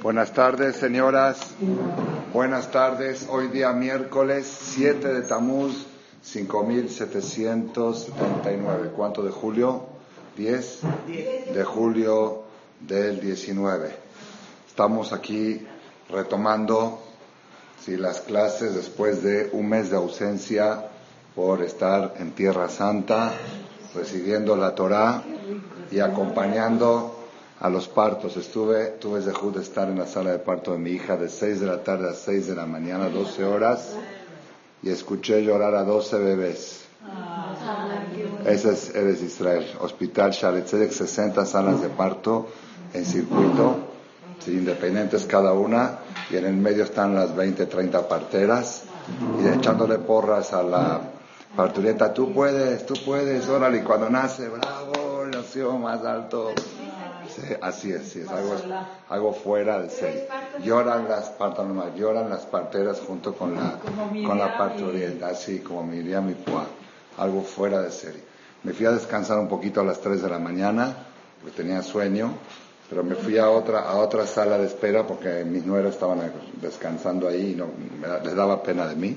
Buenas tardes, señoras. Buenas tardes. Hoy día miércoles 7 de Tamuz 5779. ¿Cuánto de julio? 10 de julio del 19. Estamos aquí retomando las clases después de un mes de ausencia por estar en Tierra Santa, recibiendo la Torá y acompañando a los partos. Estuve, tuve de estar en la sala de parto de mi hija de 6 de la tarde a 6 de la mañana, 12 horas, y escuché llorar a 12 bebés. Ese es Israel. Hospital Sharet 60 salas de parto en circuito, independientes cada una, y en el medio están las 20, 30 parteras, y echándole porras a la parturienta, tú puedes, tú puedes, órale, y cuando nace, bravo, nació más alto así es, es algo, algo fuera de serie. Lloran las, lloran las parteras junto con la, con la parturienta, así como Miriam y Pua, algo fuera de serie. Me fui a descansar un poquito a las 3 de la mañana, porque tenía sueño, pero me fui a otra, a otra sala de espera porque mis nueras estaban descansando ahí y no, les daba pena de mí.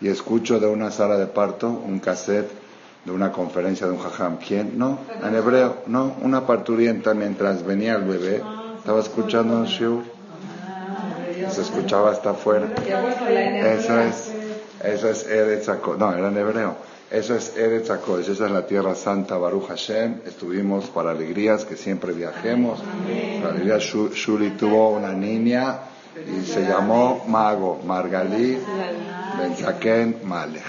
Y escucho de una sala de parto un cassette de una conferencia de un jajam. ¿Quién? No, en hebreo, no, una parturienta mientras venía el bebé, estaba escuchando un shiur. Se escuchaba hasta afuera. Eso es, eso es Eretz No, era en hebreo. Eso es Eretz esa es la tierra santa, Baruch Hashem. Estuvimos para alegrías, que siempre viajemos. Para alegría, Shuli tuvo una niña y se llamó Mago, Margalí Benzaken Malech.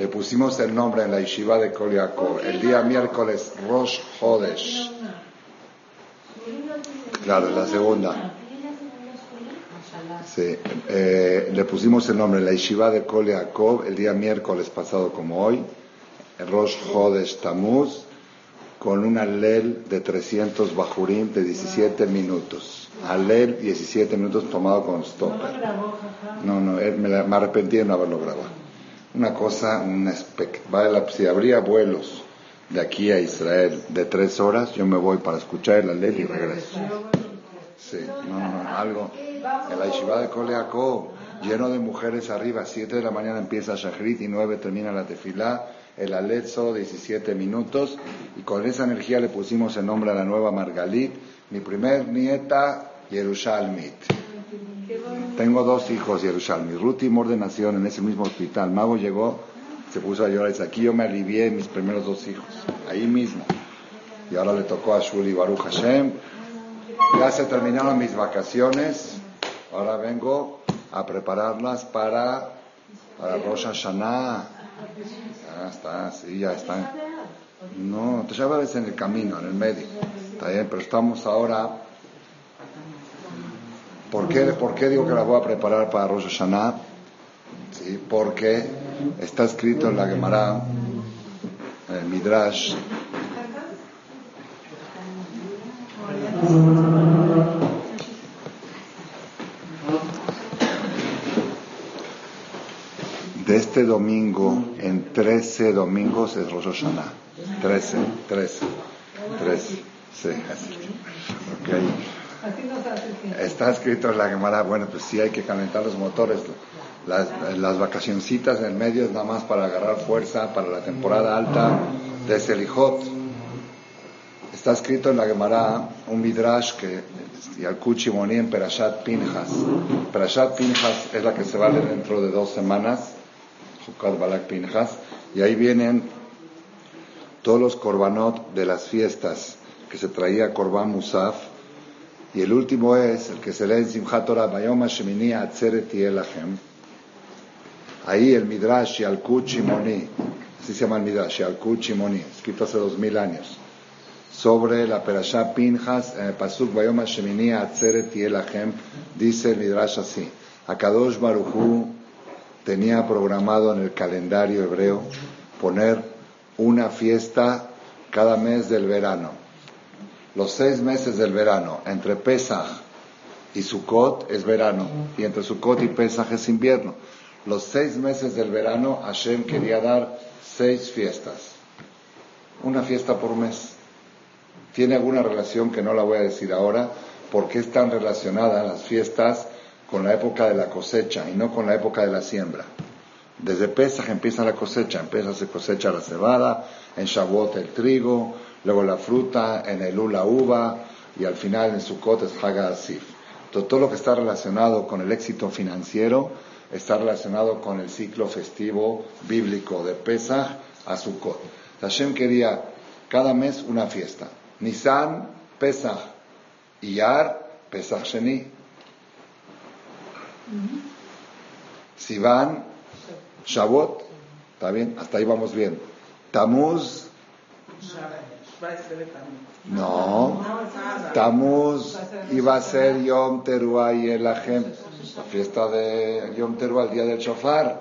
Le pusimos el nombre en la yeshiva de Koliakov. El día miércoles, Rosh Hodesh. Claro, la segunda. Sí, eh, le pusimos el nombre en la yeshiva de Koliakov el día miércoles pasado como hoy, Rosh Hodesh Tamuz, con un alel de 300 bajurim de 17 minutos. Alel 17 minutos tomado con stopper. No, no, me, me arrepentí de no haberlo grabado una cosa, un vale si habría vuelos de aquí a Israel de tres horas, yo me voy para escuchar la ley y regreso. Sí, no, no, algo. En la de Koleakó, lleno de mujeres arriba, siete de la mañana empieza Shachrit y nueve termina la tefilá, el Alet solo 17 minutos, y con esa energía le pusimos el nombre a la nueva Margalit, mi primer nieta, Yerushalmit. Tengo dos hijos, Yerushalmi. Ruth y Morde nacieron en ese mismo hospital. Mago llegó, se puso a llorar y dice, aquí yo me alivié mis primeros dos hijos, ahí mismo. Y ahora le tocó a Shuli Baruch Hashem. Ya se terminaron mis vacaciones. Ahora vengo a prepararlas para, para Rosh Hashanah. Ya está, sí, ya están. No, te llevas en el camino, en el medio. Está bien, pero estamos ahora ¿Por qué, ¿Por qué digo que la voy a preparar para Rosh Hashanah? ¿Sí? Porque está escrito en la Gemara, en el Midrash, de este domingo, en 13 domingos es Rosh Hashanah. 13, 13, 13. Sí, así. Okay. Está escrito en la Gemara, bueno, pues sí hay que calentar los motores. Las, vacacioncitas en el medio es nada más para agarrar fuerza para la temporada alta de Selijot. Está escrito en la Gemara un midrash que Yalkuchi Moni en Perashat Pinjas. Perashat Pinjas es la que se va a leer dentro de dos semanas, Jukad Balak Pinjas, y ahí vienen todos los korbanot de las fiestas que se traía Korban Musaf y el último es el que se lee en Simchat Torah, Bayom Shemini Atzeret Yelachem. Ahí el Midrash Yalkut Shimoni, así se llama el Midrash, Yalkut Shimoni, escrito hace dos mil años, sobre la Perashá Pinjas, en el Pasuk Bayom Shemini Atzeret Yelachem, dice el Midrash así, Akadosh Baruchu tenía programado en el calendario hebreo poner una fiesta cada mes del verano los seis meses del verano, entre Pesach y Sukkot es verano, y entre Sukkot y Pesach es invierno. Los seis meses del verano, Hashem quería dar seis fiestas, una fiesta por mes. Tiene alguna relación que no la voy a decir ahora, por qué están relacionadas las fiestas con la época de la cosecha y no con la época de la siembra. Desde Pesach empieza la cosecha, empieza se cosecha la cebada, en Shavuot el trigo, luego la fruta, en Elul la uva y al final en Sukkot es Haga Asif. todo lo que está relacionado con el éxito financiero está relacionado con el ciclo festivo bíblico de Pesach a Sukkot. Hashem quería cada mes una fiesta. Nisan, Pesach, Iyar, Pesach Sheni. Sivan, Shavuot, ¿está bien? Hasta ahí vamos bien. Tamuz, no, Tamuz iba a ser Yom Teruah y el la fiesta de Yom Teruah, el día del Shofar.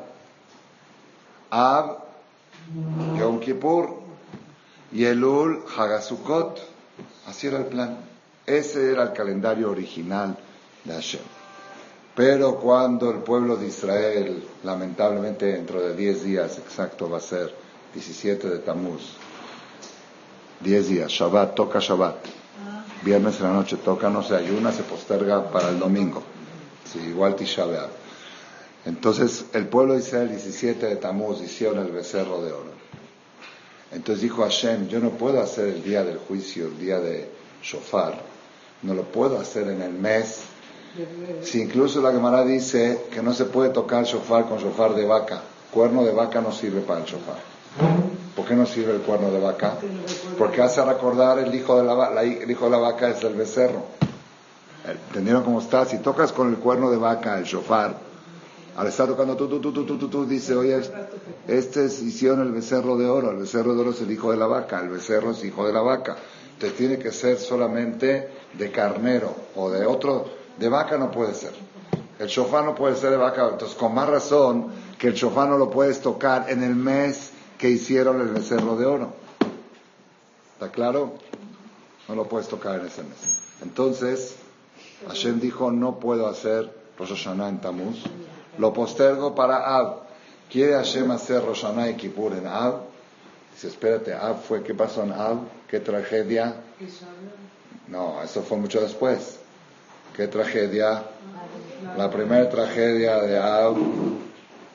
Ab, Yom Kippur y Elul, Hagasukot. Así era el plan. Ese era el calendario original de Hashem. Pero cuando el pueblo de Israel, lamentablemente dentro de 10 días exacto va a ser 17 de Tamuz, 10 días, Shabbat, toca Shabbat. Viernes en la noche toca, no se ayuna, se posterga para el domingo. Sí, igual Tisha Entonces el pueblo de Israel, 17 de Tamuz, hicieron el becerro de oro. Entonces dijo Hashem, yo no puedo hacer el día del juicio, el día de Shofar, no lo puedo hacer en el mes. Si incluso la Gemara dice que no se puede tocar shofar con shofar de vaca, cuerno de vaca no sirve para el shofar. ¿Por qué no sirve el cuerno de vaca? Porque hace recordar el hijo de la, el hijo de la vaca es el becerro. ¿Entendieron cómo está? Si tocas con el cuerno de vaca, el shofar, al estar tocando tú, tú, tú, tú, tú, tú, tú dice, oye, este es hicieron el becerro de oro, el becerro de oro es el hijo de la vaca, el becerro es hijo de la vaca. Entonces tiene que ser solamente de carnero o de otro, de vaca no puede ser. El shofar no puede ser de vaca, entonces con más razón que el shofar no lo puedes tocar en el mes que hicieron el becerro de oro. ¿Está claro? No lo puedes tocar en ese mes. Entonces, Hashem dijo, no puedo hacer Rosh Hashanah en Tamuz. Lo postergo para Ab. ¿Quiere Hashem hacer Rosh Hashanah y Kippur en Ab? Dice, espérate, Ab fue, ¿qué pasó en Ab? ¿Qué tragedia? No, eso fue mucho después. ¿Qué tragedia? La primera tragedia de Ab,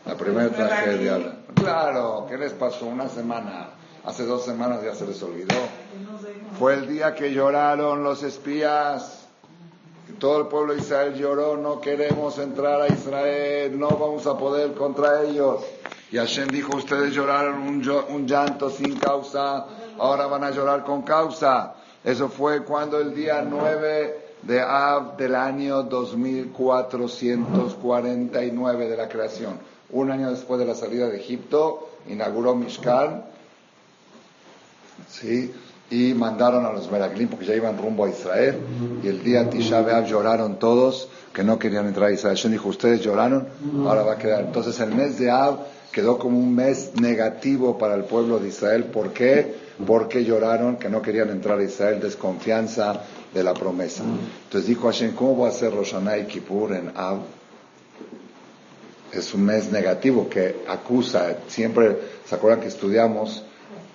la primera tragedia. Claro, ¿qué les pasó? Una semana. Hace dos semanas ya se les olvidó. Fue el día que lloraron los espías. Todo el pueblo de Israel lloró, no queremos entrar a Israel, no vamos a poder contra ellos. Y Hashem dijo, ustedes lloraron un, un llanto sin causa, ahora van a llorar con causa. Eso fue cuando el día 9 de Ab del año 2449 de la creación un año después de la salida de Egipto, inauguró Mishkan, ¿sí? y mandaron a los Meraglim porque ya iban rumbo a Israel, y el día Tisha B'Av lloraron todos que no querían entrar a Israel. Yo dijo, ustedes lloraron, ahora va a quedar. Entonces el mes de Ab quedó como un mes negativo para el pueblo de Israel. ¿Por qué? Porque lloraron que no querían entrar a Israel, desconfianza de la promesa. Entonces dijo Hashem, ¿cómo voy a hacer Rosh y Kippur en Ab? Es un mes negativo que acusa, siempre, ¿se acuerdan que estudiamos?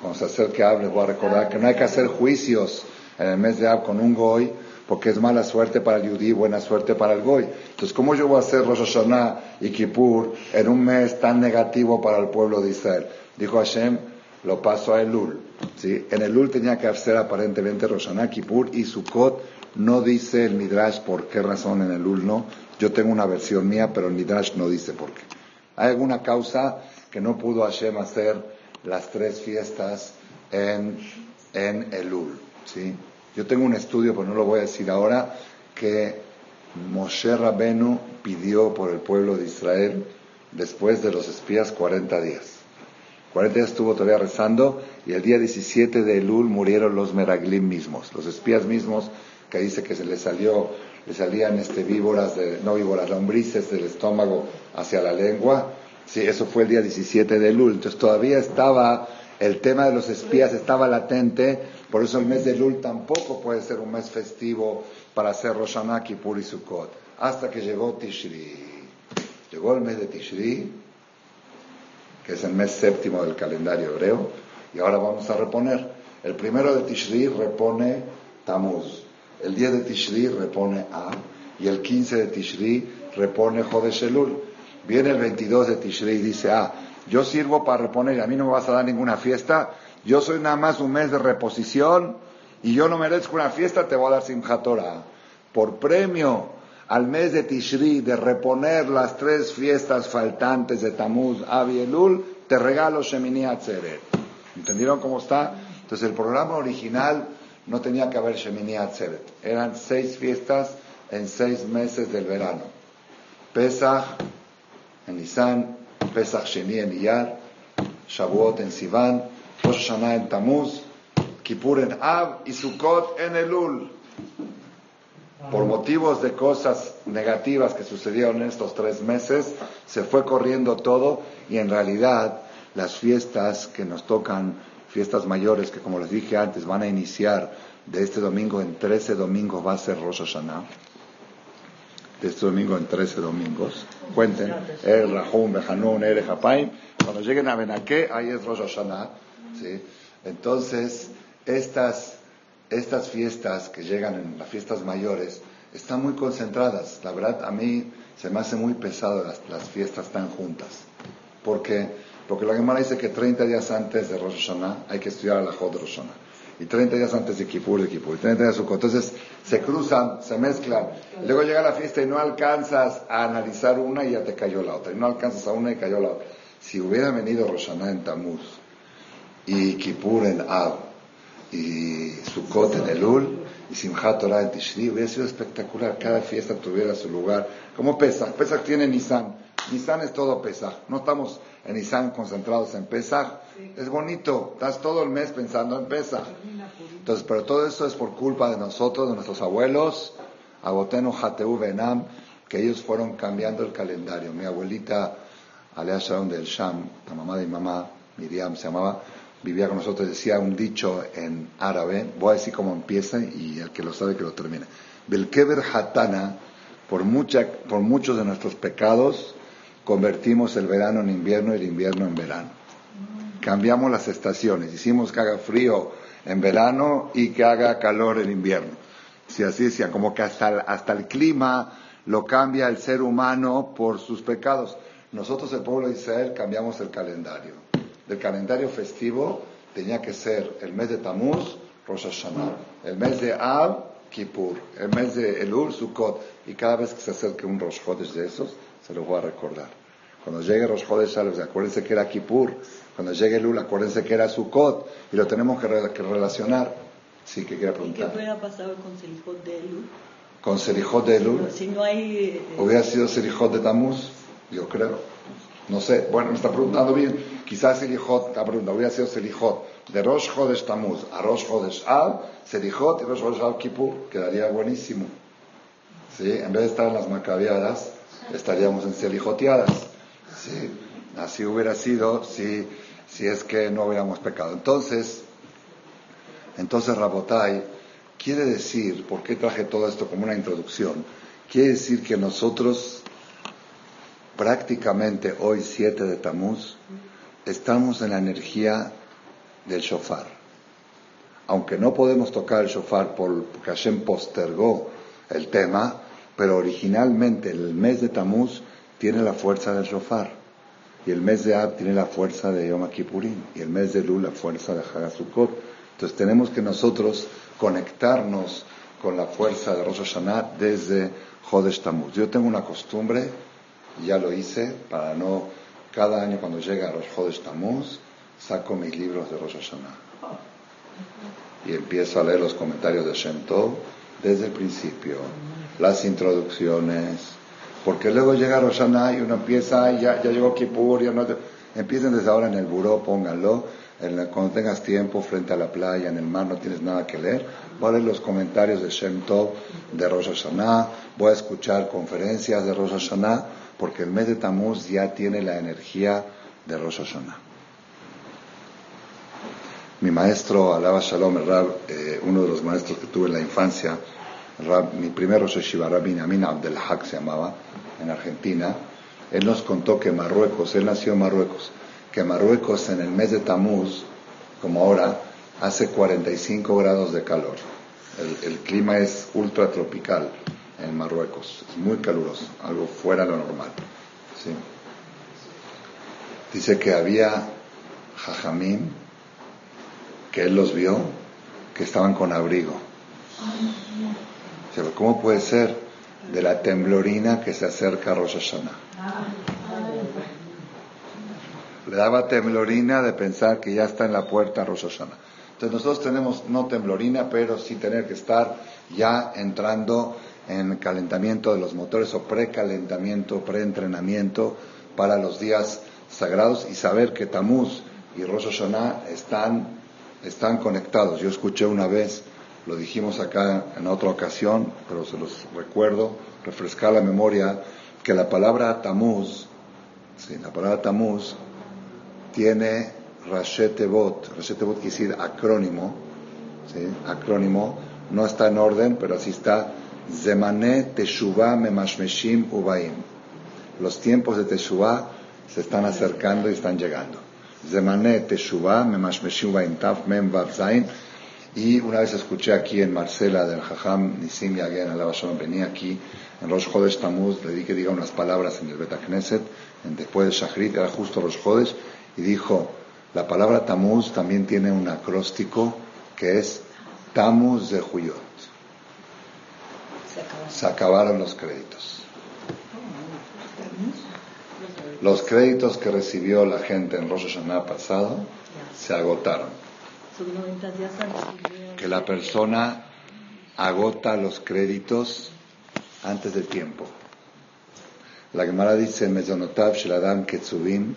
Cuando se acerque a les voy a recordar que no hay que hacer juicios en el mes de Ab con un goy, porque es mala suerte para el yudí, buena suerte para el goy. Entonces, ¿cómo yo voy a hacer Rosh Hashanah y Kippur en un mes tan negativo para el pueblo de Israel? Dijo Hashem, lo paso a Elul. ¿sí? En Elul tenía que hacer aparentemente Rosh Hashanah, Kippur y Sukkot. No dice el Midrash por qué razón en Elul no. Yo tengo una versión mía, pero el Midrash no dice por qué. Hay alguna causa que no pudo Hashem hacer las tres fiestas en, en Elul. ¿sí? Yo tengo un estudio, pero no lo voy a decir ahora, que Moshe Rabenu pidió por el pueblo de Israel después de los espías 40 días. 40 días estuvo todavía rezando y el día 17 de Elul murieron los Meraglim mismos, los espías mismos que dice que se les salió le salían este, víboras, de, no víboras, lombrices del estómago hacia la lengua. Sí, eso fue el día 17 de Lul. Entonces todavía estaba, el tema de los espías estaba latente, por eso el mes de Lul tampoco puede ser un mes festivo para hacer Rosh Hashanah, Kippur y Sukkot. Hasta que llegó Tishri. Llegó el mes de Tishri, que es el mes séptimo del calendario hebreo, y ahora vamos a reponer. El primero de Tishri repone Tamuz. El 10 de Tishri repone A y el 15 de Tishri repone Jodesh Elul. Viene el 22 de Tishri y dice, ah, yo sirvo para reponer, a mí no me vas a dar ninguna fiesta, yo soy nada más un mes de reposición y yo no merezco una fiesta, te voy a dar Simchat Torah. Por premio al mes de Tishri de reponer las tres fiestas faltantes de Tamuz, Ab y Elul, te regalo Shemini Atzeret. ¿Entendieron cómo está? Entonces el programa original no tenía que haber Shemini Atzeret. Eran seis fiestas en seis meses del verano. Pesach en Nisan, Pesach Sheni en Iyar, Shavuot en Sivan, Rosh Hashanah en Tamuz, Kippur en Av y Sukkot en Elul. Por motivos de cosas negativas que sucedieron en estos tres meses, se fue corriendo todo y en realidad las fiestas que nos tocan, fiestas mayores que como les dije antes van a iniciar de este domingo en 13 domingos va a ser Rosh Hashanah de este domingo en 13 domingos. Cuenten, El Rahum, Behanun, El Japaim. Cuando lleguen a Benaké, ahí es Rosh Hashanah. ¿sí? Entonces, estas, estas fiestas que llegan en las fiestas mayores están muy concentradas. La verdad, a mí se me hace muy pesado las, las fiestas tan juntas. Porque, porque la Gemara dice que 30 días antes de Rosh Hashanah hay que estudiar la Jod Rosh Hashanah y 30 días antes de Kippur, de Kippur, y 30 días de Sukkot. Entonces se cruzan, se mezclan. Luego llega la fiesta y no alcanzas a analizar una y ya te cayó la otra. Y no alcanzas a una y cayó la otra. Si hubiera venido Roshaná en Tamuz y Kippur en Ab y Sukkot en Elul y Simchat Torah en Tishri, hubiera sido espectacular. Cada fiesta tuviera su lugar. Como Pesach. Pesach tiene Nisan. Nisan es todo Pesach. No estamos en Nisan concentrados en Pesach es bonito, estás todo el mes pensando en pesa. Entonces, pero todo eso es por culpa de nosotros, de nuestros abuelos, Aboteno Hateu Benam, que ellos fueron cambiando el calendario. Mi abuelita, Alea Shalom del Sham, la mamá de mi mamá, Miriam se llamaba, vivía con nosotros, decía un dicho en árabe, voy a decir cómo empieza y el que lo sabe que lo termina. Belkeber Hatana, por, mucha, por muchos de nuestros pecados, convertimos el verano en invierno y el invierno en verano cambiamos las estaciones. Hicimos que haga frío en verano y que haga calor en invierno. Si así decía, como que hasta el, hasta el clima lo cambia el ser humano por sus pecados. Nosotros, el pueblo de Israel, cambiamos el calendario. Del calendario festivo tenía que ser el mes de Tamuz, Rosh Hashanah. El mes de Ab, Kippur. El mes de Elul, Sukkot. Y cada vez que se acerque un Rosh Chodesh de esos, se lo voy a recordar. Cuando llegue Rosh Chodesh, acuérdense que era Kippur. Cuando llegue Lula, acuérdense que era Sukkot y lo tenemos que, relacionar. Sí, que quiera preguntar. ¿Qué hubiera pasado con Selijot de Elul? Con Selijot de Elul. si no hay. Eh, ¿Hubiera sido Selijot de Tamuz? Yo creo. No sé. Bueno, me está preguntando bien. Quizás Selijot, la pregunta, hubiera sido Selijot de Rosh Chodesh Tamuz a Rosh Chodesh Al, Selijot y Rosh Chodesh Al Kippur. Quedaría buenísimo. ¿Sí? En vez de estar en las macabeadas, estaríamos en Selijoteadas. ¿Sí? Así hubiera sido si si es que no hubiéramos pecado. Entonces, entonces Rabotai quiere decir, ¿por qué traje todo esto como una introducción? Quiere decir que nosotros prácticamente hoy 7 de Tamuz estamos en la energía del shofar. Aunque no podemos tocar el shofar porque Hashem postergó el tema, pero originalmente el mes de Tamuz tiene la fuerza del shofar. Y el mes de Ab tiene la fuerza de Yom Kippurim. Y el mes de Lul la fuerza de Hagasukot. Entonces tenemos que nosotros conectarnos con la fuerza de Rosh Hashanah desde Jodesh Tammuz. Yo tengo una costumbre, ya lo hice, para no, cada año cuando llega Rosh Jodesh Tammuz, saco mis libros de Rosh Hashanah. Y empiezo a leer los comentarios de Shem Tov desde el principio, las introducciones, porque luego llega Roshaná y uno empieza, ya, ya llegó Kippur, ya no empiecen desde ahora en el buró, pónganlo, cuando tengas tiempo frente a la playa, en el mar, no tienes nada que leer, voy a leer los comentarios de Shem Tov, de Rosh Hashanah, voy a escuchar conferencias de Rosh Hashanah, porque el mes de Tammuz ya tiene la energía de Rosh Hashanah. Mi maestro, Alaba Shalom, el Rab, eh, uno de los maestros que tuve en la infancia, mi primer Rosh Hashiva, Rabbi Amin Abdel Haq se llamaba, en Argentina, él nos contó que Marruecos, él nació en Marruecos, que Marruecos en el mes de Tamuz, como ahora, hace 45 grados de calor. el, clima es ultra tropical en Marruecos, es muy caluroso, algo fuera de lo normal. ¿sí? Dice que había jajamín, que él los vio, que estaban con abrigo. ¿Cómo puede ser de la temblorina que se acerca a Rosh Hashanah? Le daba temblorina de pensar que ya está en la puerta Rosh Hashanah. Entonces nosotros tenemos no temblorina, pero sí tener que estar ya entrando en calentamiento de los motores o precalentamiento, preentrenamiento para los días sagrados y saber que Tamuz y Rosh Hashanah están, están conectados. Yo escuché una vez, lo dijimos acá en otra ocasión, pero se los recuerdo, refrescar la memoria, que la palabra Tamuz, sí, la palabra Tamuz tiene Rashetebot, Rashetebot quiere decir acrónimo, ¿sí? acrónimo, no está en orden, pero así está, Zemane Teshuvah Memashmeshim Ubaim. Los tiempos de Teshuvah se están acercando y están llegando. Zemane Teshuvah Memashmeshim Ubaim Taf Mem Zain. Y una vez escuché aquí en Marcela del Jajam Nisim Alabashon, venía aquí en Rosh Chodesh Tamuz, le di que diga unas palabras en el Betacneset, después de Shachrit, era justo Rosh Chodesh, y dijo, la palabra Tamuz también tiene un acróstico que es Tamuz de Juyot. Se acabaron los créditos. Los créditos que recibió la gente en Rosh Hashanah pasado se agotaron. Que la persona agota los créditos antes de tiempo. La Gemara dice, Mezonotav Sheladam Ketzuvim,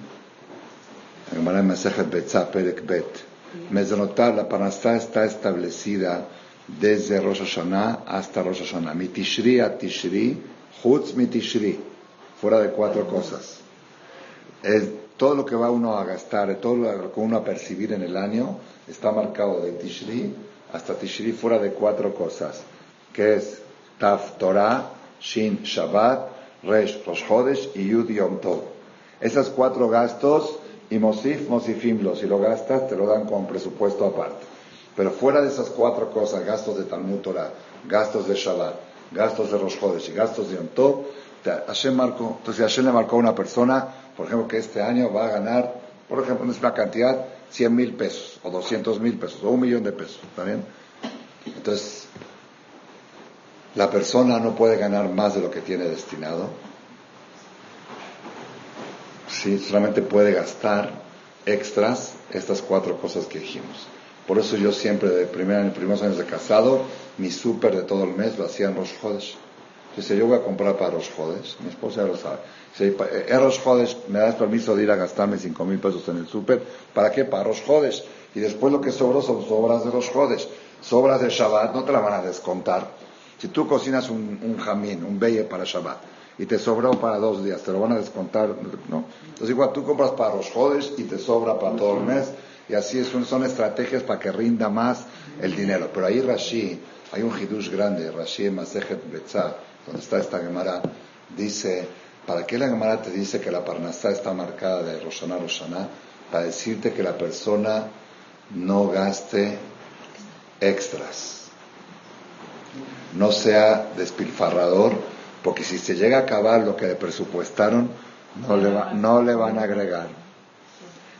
la Gemara en Masejet Betzah Perek Bet, Mezonotav, la Parnasá está establecida desde Rosh Hashanah hasta Rosh Hashanah. Mi Tishri a Tishri, Chutz mi Tishri, fuera de cuatro cosas. Es todo lo que va uno a gastar, todo lo que uno a percibir en el año, está marcado de Tishri hasta Tishri fuera de cuatro cosas, que es Taf Torah, Shin Shabbat, Resh Rosh Chodesh y Yud Yom Tov. Esos cuatro gastos, y Mosif, Mosifimlo, si lo gastas, te lo dan con presupuesto aparte. Pero fuera de esas cuatro cosas, gastos de Talmud Torah, gastos de Shabbat, gastos de Rosh Chodesh y gastos de Yom Tov, Hashem marcó, entonces Hashem le marcó una persona, por ejemplo, que este año va a ganar, por ejemplo, es una cantidad, 100 mil pesos, o 200 mil pesos, o un millón de pesos, ¿está bien? Entonces, la persona no puede ganar más de lo que tiene destinado. Sí, solamente puede gastar extras estas cuatro cosas que dijimos. Por eso yo siempre, de primera, en primeros años de casado, mi súper de todo el mes lo hacía en Rosh Hodesh. Dice, yo voy a comprar para Rosh Hodesh. Mi esposa ya lo sabe. Dice, en Rosh Hodesh me das permiso de ir a gastarme cinco mil pesos en el súper. ¿Para qué? Para Rosh Hodesh. Y después lo que sobró son sobras de Rosh Hodesh. Sobras de Shabbat no te la van a descontar. Si tú cocinas un, un jamín, un beye para Shabbat, y te sobró para dos días, te lo van a descontar, ¿no? Entonces igual tú compras para los jodes y te sobra para todo el mes, y así es, son estrategias para que rinda más el dinero. Pero ahí Rashi, hay un hidush grande, Rashi Masejet Betzah, donde está esta Gemara, dice, ¿para qué la Gemara te dice que la Parnasá está marcada de Roshaná Roshaná? Para decirte que la persona no gaste extras, no sea despilfarrador, porque si se llega a acabar lo que le presupuestaron, no le, no le van a agregar.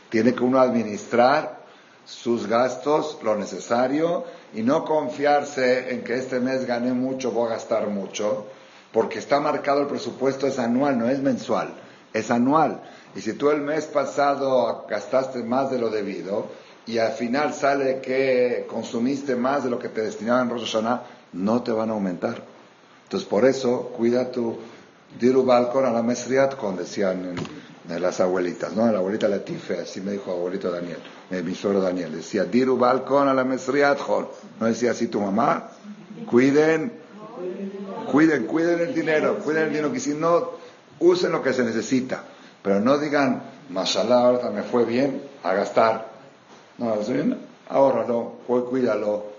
Tiene que uno administrar sus gastos, lo necesario, y no confiarse en que este mes gané mucho, voy a gastar mucho, porque está marcado el presupuesto, es anual, no es mensual, es anual. Y si tú el mes pasado gastaste más de lo debido, y al final sale que consumiste más de lo que te destinaban en Rosh Hashanah, no te van a aumentar. Entonces por eso, cuida tu diru balcón a la mesriat, con decían las abuelitas, ¿no? La abuelita Latife, así me dijo abuelito Daniel, mi suegro Daniel, decía diru balcón a la mesriat, no decía así tu mamá, cuiden, cuiden, cuiden el dinero, cuiden el dinero, que si no, usen lo que se necesita, pero no digan, mashallah, ahora me fue bien, a gastar. No, ahórralo, cuídalo.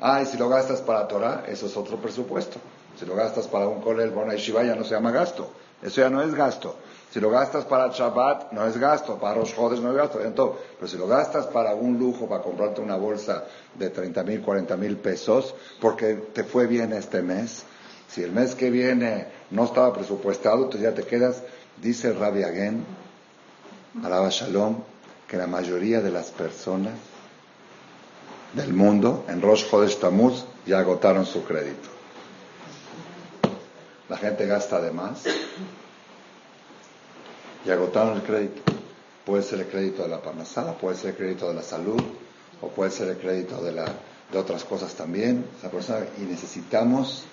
Ah, y si lo gastas para Torah, eso es otro presupuesto. Si lo gastas para un colel, bueno, Shiva ya no se llama gasto, Eso ya no es gasto. Si lo gastas para Shabbat, no es gasto. Para los jodes no es gasto. Pero si lo gastas para un lujo, para comprarte una bolsa de 30 mil, 40 mil pesos, porque te fue bien este mes, si el mes que viene no estaba presupuestado, entonces ya te quedas, dice Rabbi Agen, alaba Shalom, que la mayoría de las personas del mundo en Rosh Chodesh Tammuz ya agotaron su crédito. La gente gasta de más y agotaron el crédito. Puede ser el crédito de la parnasada, puede ser el crédito de la salud, o puede ser el crédito de, la, de otras cosas también. y necesitamos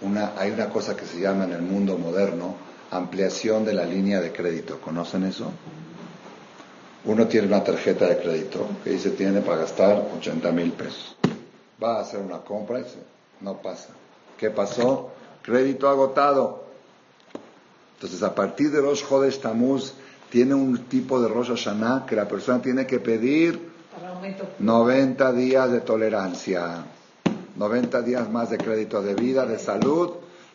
una, hay una cosa que se llama en el mundo moderno ampliación de la línea de crédito. ¿Conocen eso? Uno tiene una tarjeta de crédito que dice tiene para gastar 80 mil pesos. Va a hacer una compra y no pasa. ¿Qué pasó? Crédito agotado. Entonces, a partir de los Jodes Tamuz, tiene un tipo de Rosh Hashanah que la persona tiene que pedir 90 días de tolerancia, 90 días más de crédito de vida, de salud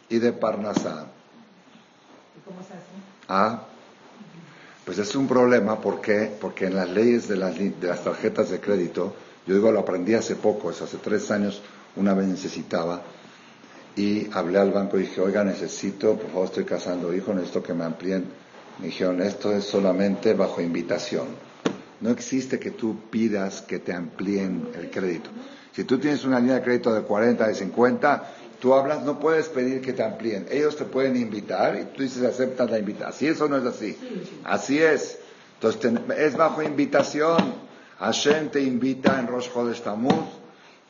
y de parnasá. ¿Cómo se hace? Ah, pues es un problema porque, porque en las leyes de las, de las tarjetas de crédito, yo digo, lo aprendí hace poco, es hace tres años, una vez necesitaba, y hablé al banco y dije, oiga, necesito, por favor, estoy casando hijo, necesito que me amplíen. Me dijeron, esto es solamente bajo invitación. No existe que tú pidas que te amplíen el crédito. Si tú tienes una línea de crédito de 40, de 50, tú hablas, no puedes pedir que te amplíen. Ellos te pueden invitar y tú dices, aceptas la invitación. Así eso no es así. Así es. Entonces, es bajo invitación. Hashem te invita en Rosh Chodesh Tammuz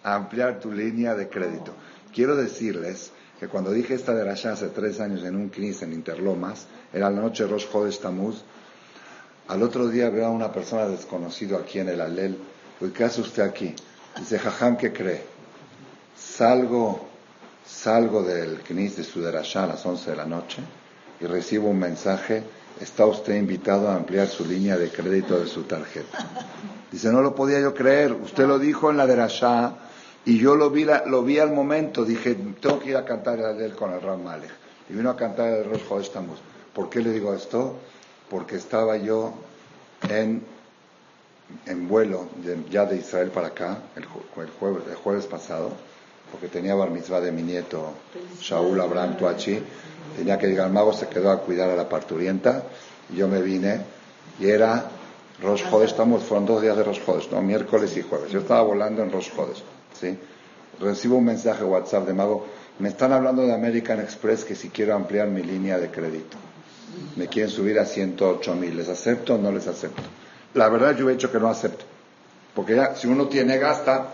a ampliar tu línea de crédito. Quiero decirles que cuando dije esta de Rasha hace tres años en un knis en Interlomas, era la noche Rosh Chodesh Tamuz, al otro día veo a una persona desconocida aquí en el Alel, ¿qué hace usted aquí? Dice, Jajam, ¿qué cree? Salgo, salgo del knis de su a las 11 de la noche y recibo un mensaje, está usted invitado a ampliar su línea de crédito de su tarjeta. Dice, no lo podía yo creer, usted lo dijo en la de Rasha y yo lo vi, lo vi al momento, dije, tengo que ir a cantar el él con el Ram Malek. Y vino a cantar el Rosh estamos. ¿Por qué le digo esto? Porque estaba yo en, en vuelo ya de Israel para acá, el, jueves, el jueves pasado, porque tenía bar mitzvah de mi nieto Shaul Abraham Tuachi. Tenía que llegar al mago, se quedó a cuidar a la parturienta. Y yo me vine y era Rosh estamos, fueron dos días de Rosh ¿no? miércoles y jueves. Yo estaba volando en Rosh ¿sí? Recibo un mensaje WhatsApp de Mago, me están hablando de American Express que si quiero ampliar mi línea de crédito. Me quieren subir a 108 mil. ¿Les acepto o no les acepto? La verdad yo he hecho que no acepto. Porque ya, si uno tiene, gasta.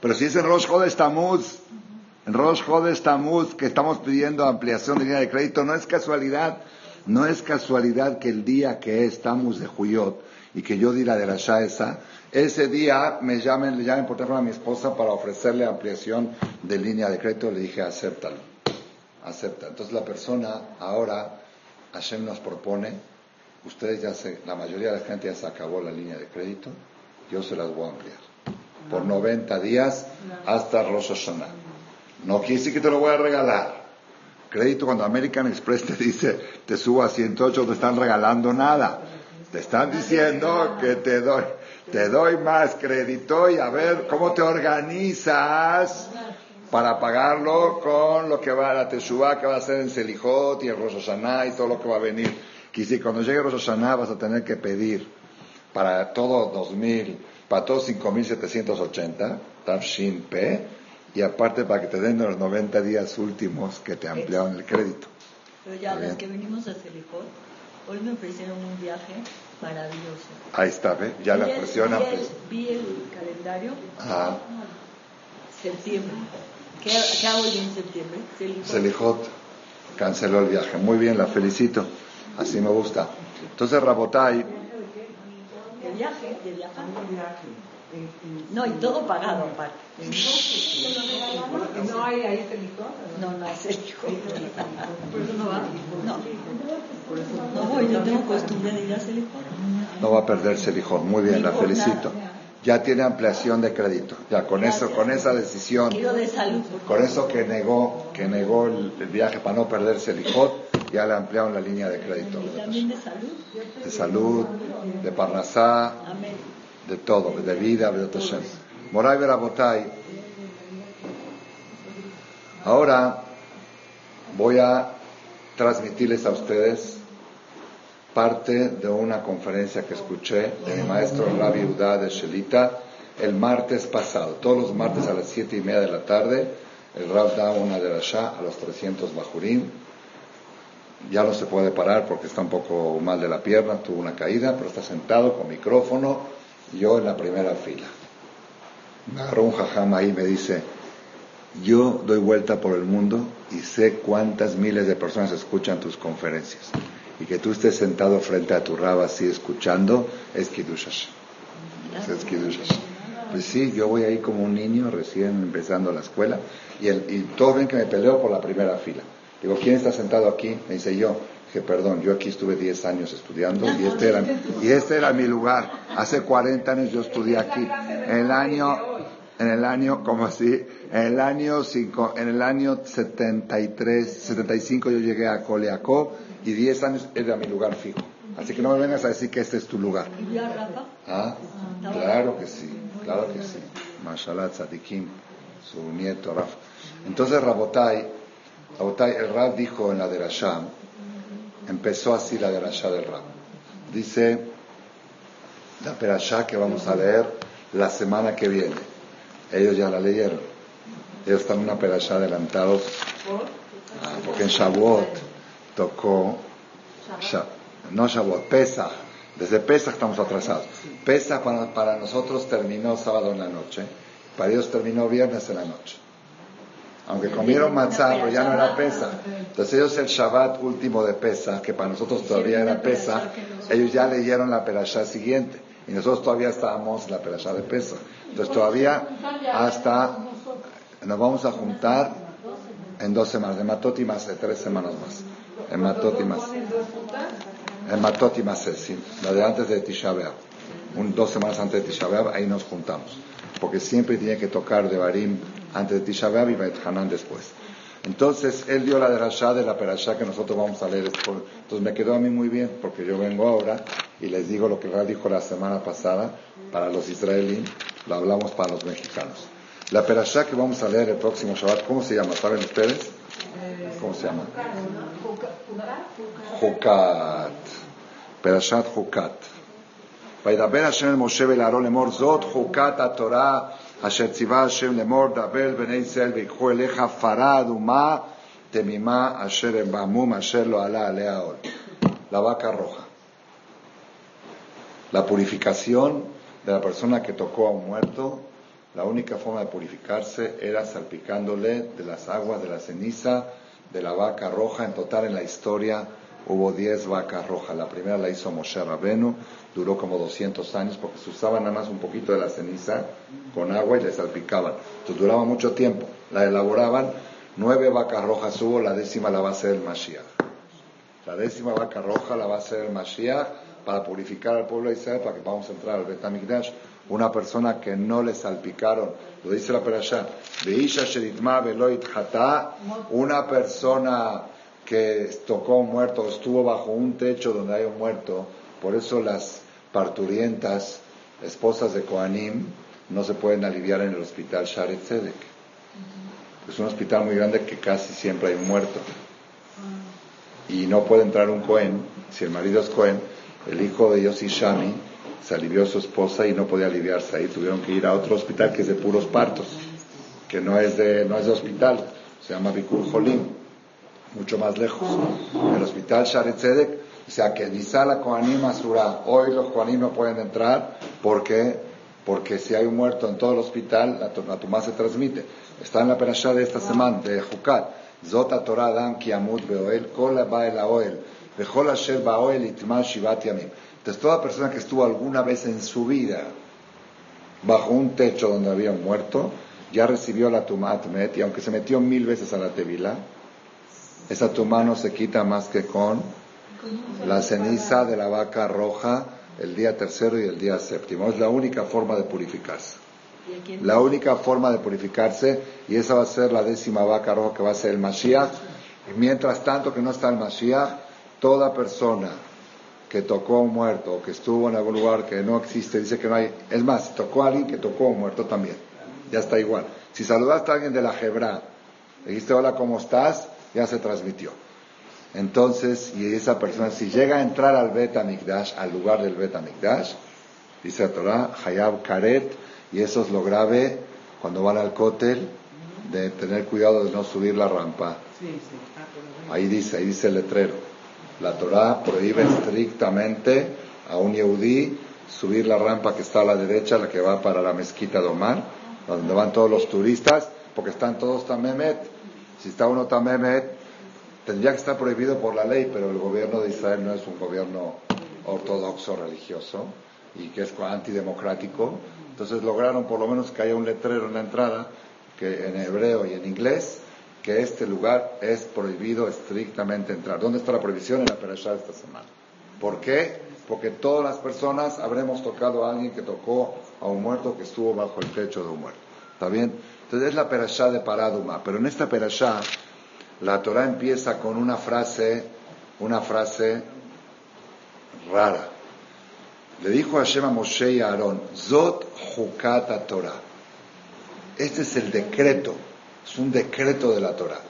Pero si es en Rosh Hodes Tamuz, en Rosh Hodes Tamuz, que estamos pidiendo ampliación de línea de crédito, no es casualidad. No es casualidad que el día que estamos de Juyot y que yo di la de la esa, ese día me llamen, le llamen por teléfono a mi esposa para ofrecerle ampliación de línea de crédito. Le dije, acéptalo, acepta. Entonces la persona ahora, Hashem nos propone, ustedes ya se, la mayoría de la gente ya se acabó la línea de crédito, yo se las voy a ampliar. Por 90 días hasta Rosh Hashanah. No quiere decir que te lo voy a regalar. Crédito cuando American Express te dice, te subo a 108, te están regalando nada. Te están diciendo que te doy te doy más crédito y a ver cómo te organizas para pagarlo con lo que va a la Teshuvah que va a ser en Selijot y en Rosh Hashanah y todo lo que va a venir. Que si cuando llegue Rosh Hashanah vas a tener que pedir para todo 2000, para todos 5780, Tafshin P, y aparte para que te den los 90 días últimos que te ampliaron el crédito. Pero ya, los que venimos a Selijot, hoy me ofrecieron un viaje Maravilloso. Ahí está, ¿ve? Ya la presión vi, el, calendario. Ajá. Septiembre. ¿Qué, hago yo en septiembre? Selijot. Canceló el viaje. Muy bien, la felicito. Así me gusta. Entonces, Rabotai. El viaje, de viajar. No, y todo pagado aparte. ¿No hay ahí No, no hay Selijot. ¿Por eso no va? No. No voy, no tengo costumbre de ir a No va a perder Selijón. Muy bien, la felicito. Ya tiene ampliación de crédito. Ya con eso, con esa decisión, de salud, con eso que negó, que negó el, viaje para no perder Selijón, ya le ampliaron la línea de crédito. Y también de salud. De salud, de parnasá, de todo, de vida, de Hashem. Moray Berabotay. Ahora voy a transmitirles a ustedes parte de una conferencia que escuché de maestro Rabbi Udá de Shelita el martes pasado. Todos los martes a las siete y media de la tarde, el Rab da una de a los 300 bajurín. Ya no se puede parar porque está un poco mal de la pierna, tuvo una caída, pero está sentado con micrófono, yo en la primera fila. Me agarró un jajama ahí y me dice, yo doy vuelta por el mundo y sé cuántas miles de personas escuchan tus conferencias. Y que tú estés sentado frente a tu raba así escuchando, es Kidushash. Es Kidushash. Pues sí, yo voy ahí como un niño recién empezando la escuela y, el, y todos ven que me peleo por la primera fila. Digo, ¿quién está sentado aquí? Me dice yo. Que perdón, yo aquí estuve 10 años estudiando y este, era, y este era mi lugar. Hace 40 años yo estudié aquí. En el año, en el año, como así, en el año, cinco, en el año 73, 75 yo llegué a Coleacó y 10 años era mi lugar fijo. Así que no me vengas a decir que este es tu lugar. ¿Ah? Claro que sí, claro que sí. Mashallah Tzadikim, su nieto Raf. Entonces Rabotai, Rabotai, el Rab dijo en la de Rasham, empezó así la de Rasham del Rab. Dice la Perashá que vamos a leer la semana que viene. Ellos ya la leyeron. Ellos están una Perashá adelantados. Ah, porque en Shavuot tocó, no Shavuot, Pesach. Desde Pesach estamos atrasados. Pesach para, para nosotros terminó sábado en la noche, para ellos terminó viernes en la noche. Aunque comieron matzah, pero ya no era pesa. Entonces ellos el Shabbat último de pesa, que para nosotros todavía era pesa, ellos ya leyeron la perashá siguiente. Y nosotros todavía estábamos en la perashá de pesa. Entonces todavía hasta nos vamos a juntar en dos semanas, de Matot y más, de tres semanas más. En Matot y más. En Matot y más, sí. La de antes de Tisha Un, dos semanas antes de Tisha ahí nos juntamos. Porque siempre tiene que tocar de Barim antes de Tisha B'Av y Bet Hanan después. Entonces, él dio la de Rasha de la Perashá que nosotros vamos a leer. Entonces me quedó a mí muy bien, porque yo vengo ahora y les digo lo que Ra dijo la semana pasada para los israelíes, lo hablamos para los mexicanos. La Perashá que vamos a leer el próximo Shabbat, ¿cómo se llama? ¿Saben ustedes? ¿Cómo se llama? Jukat. Perashat Jukat. וידבר השם אל משה ולאהרון לאמור זאת חוקת התורה אשר ציווה השם לאמור דבר בני ישראל ויקחו אליך פרה אדומה תמימה אשר הם בעמום אשר לא עלה עליה עול. La vaca roja. La purificación de la persona que tocó a un muerto, la única forma de purificarse era salpicándole de las aguas de la ceniza de la vaca roja. En total en la historia hubo 10 vacas rojas. La primera la hizo Moshe Rabenu, duró como 200 años porque se usaba nada más un poquito de la ceniza con agua y le salpicaban. Entonces duraba mucho tiempo. La elaboraban, nueve vacas rojas hubo, la décima la va a hacer Mashiach. La décima vaca roja la va a hacer el Mashiach para purificar al pueblo de Israel, para que vamos a entrar al Betamikdash. Una persona que no le salpicaron, lo dice la Perashá, una persona que tocó un muerto, estuvo bajo un techo donde hay muerto, por eso las parturientas, esposas de Koanim, no se pueden aliviar en el hospital Sharet Tzedek. Es un hospital muy grande que casi siempre hay un muerto. Y no puede entrar un Cohen, si el marido es Cohen, el hijo de Yossi Shami se alivió a su esposa y no podía aliviarse ahí. Tuvieron que ir a otro hospital que es de puros partos, que no es de, no es de hospital, se llama Bikur Jolim, mucho más lejos. El hospital Sharet Tzedek sea que Nisala Kohanim Asura, hoy los Kohanim no pueden entrar porque, porque si hay un muerto en todo el hospital, la, tumba se transmite. Está en la perashá de esta semana, de Jukat. Zota Torah Adam Kiamut Beoel, Kol Bael Oel, Bechol Asher Baoel Itma Shivat Yamim. Entonces toda persona que estuvo alguna vez en su vida bajo un techo donde había un muerto, ya recibió la Tumat Met, y aunque se metió mil veces a la Tevila, esa tuma no se quita más que con la ceniza de la vaca roja el día tercero y el día séptimo. Es la única forma de purificarse. La única forma de purificarse, y esa va a ser la décima vaca roja que va a ser el Mashiach, Y mientras tanto que no está el Mashiach, toda persona que tocó a un muerto o que estuvo en algún lugar que no existe, dice que no hay. Es más, si tocó a alguien que tocó a un muerto también. Ya está igual. Si saludaste a alguien de la Hebra, dijiste hola, ¿cómo estás? Ya se transmitió. Entonces, y esa persona, si llega a entrar al Bet Amikdash, al lugar del Bet Amikdash, dice la Torah, Hayab Karet, y eso es lo grave cuando van al cótel, de tener cuidado de no subir la rampa. Ah, ahí dice, ahí dice el letrero. La Torah prohíbe estrictamente a un yehudí subir la rampa que está a la derecha, la que va para la mezquita de Omar, donde van todos los turistas, porque están todos tamemet. Si está uno tamemet, tendría que estar prohibido por la ley, pero el gobierno de Israel no es un gobierno ortodoxo religioso y que es antidemocrático. Entonces lograron por lo menos que haya un letrero en la entrada, que en hebreo y en inglés, que este lugar es prohibido estrictamente entrar. ¿Dónde está la prohibición? En la perashá esta semana. ¿Por qué? Porque todas las personas habremos tocado a alguien que tocó a un muerto que estuvo bajo el techo de un muerto. ¿Está bien? Entonces es la perashá de Paraduma. Pero en esta perashá la Torah empieza con una frase, una frase rara. Le dijo a Shema Moshe y a Aarón, Zot Hukata Torah. Este es el decreto es un decreto de la Torah.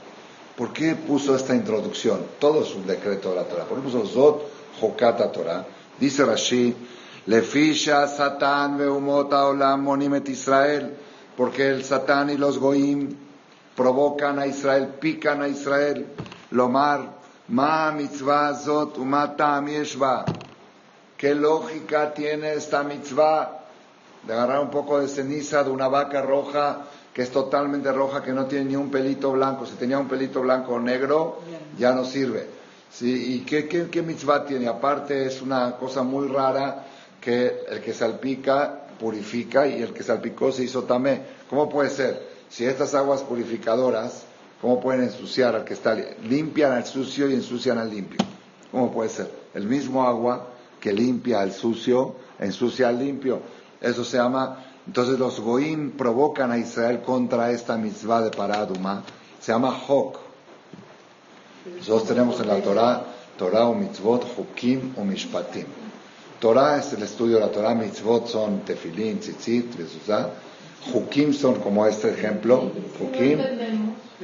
¿Por qué puso esta introducción? Todo es un decreto de la Torah. ¿Por qué puso Zot Jokata Torah? Dice Rashi, Lefisha Satan veumota olam monimet Israel, porque el Satán y los Goim provocan a Israel, pican a Israel. Lomar, ma mitzvah zot umata yeshva. ¿Qué lógica tiene esta mitzvah de agarrar un poco de ceniza de una vaca roja que es totalmente roja, que no tiene ni un pelito blanco. Si tenía un pelito blanco o negro, ya no sirve. ¿Sí? ¿Y qué, qué, mitzvah tiene? Aparte es una cosa muy rara que el que salpica purifica y el que salpicó se hizo tamé. ¿Cómo puede ser? Si estas aguas purificadoras, ¿cómo pueden ensuciar al que está limpian al sucio y ensucian al limpio? ¿Cómo puede ser? El mismo agua que limpia al sucio, ensucia al limpio. Eso se llama entonces los goim provocan a Israel contra esta mitzvah de paraduma. Se llama Hok. Nosotros tenemos en la Torah, Torah o mitzvot, Hukim o Mishpatim. Torah es el estudio de la Torah, mitzvot son tefilin, tzitzit, bezuzah. Hukim son como este ejemplo, Hukim.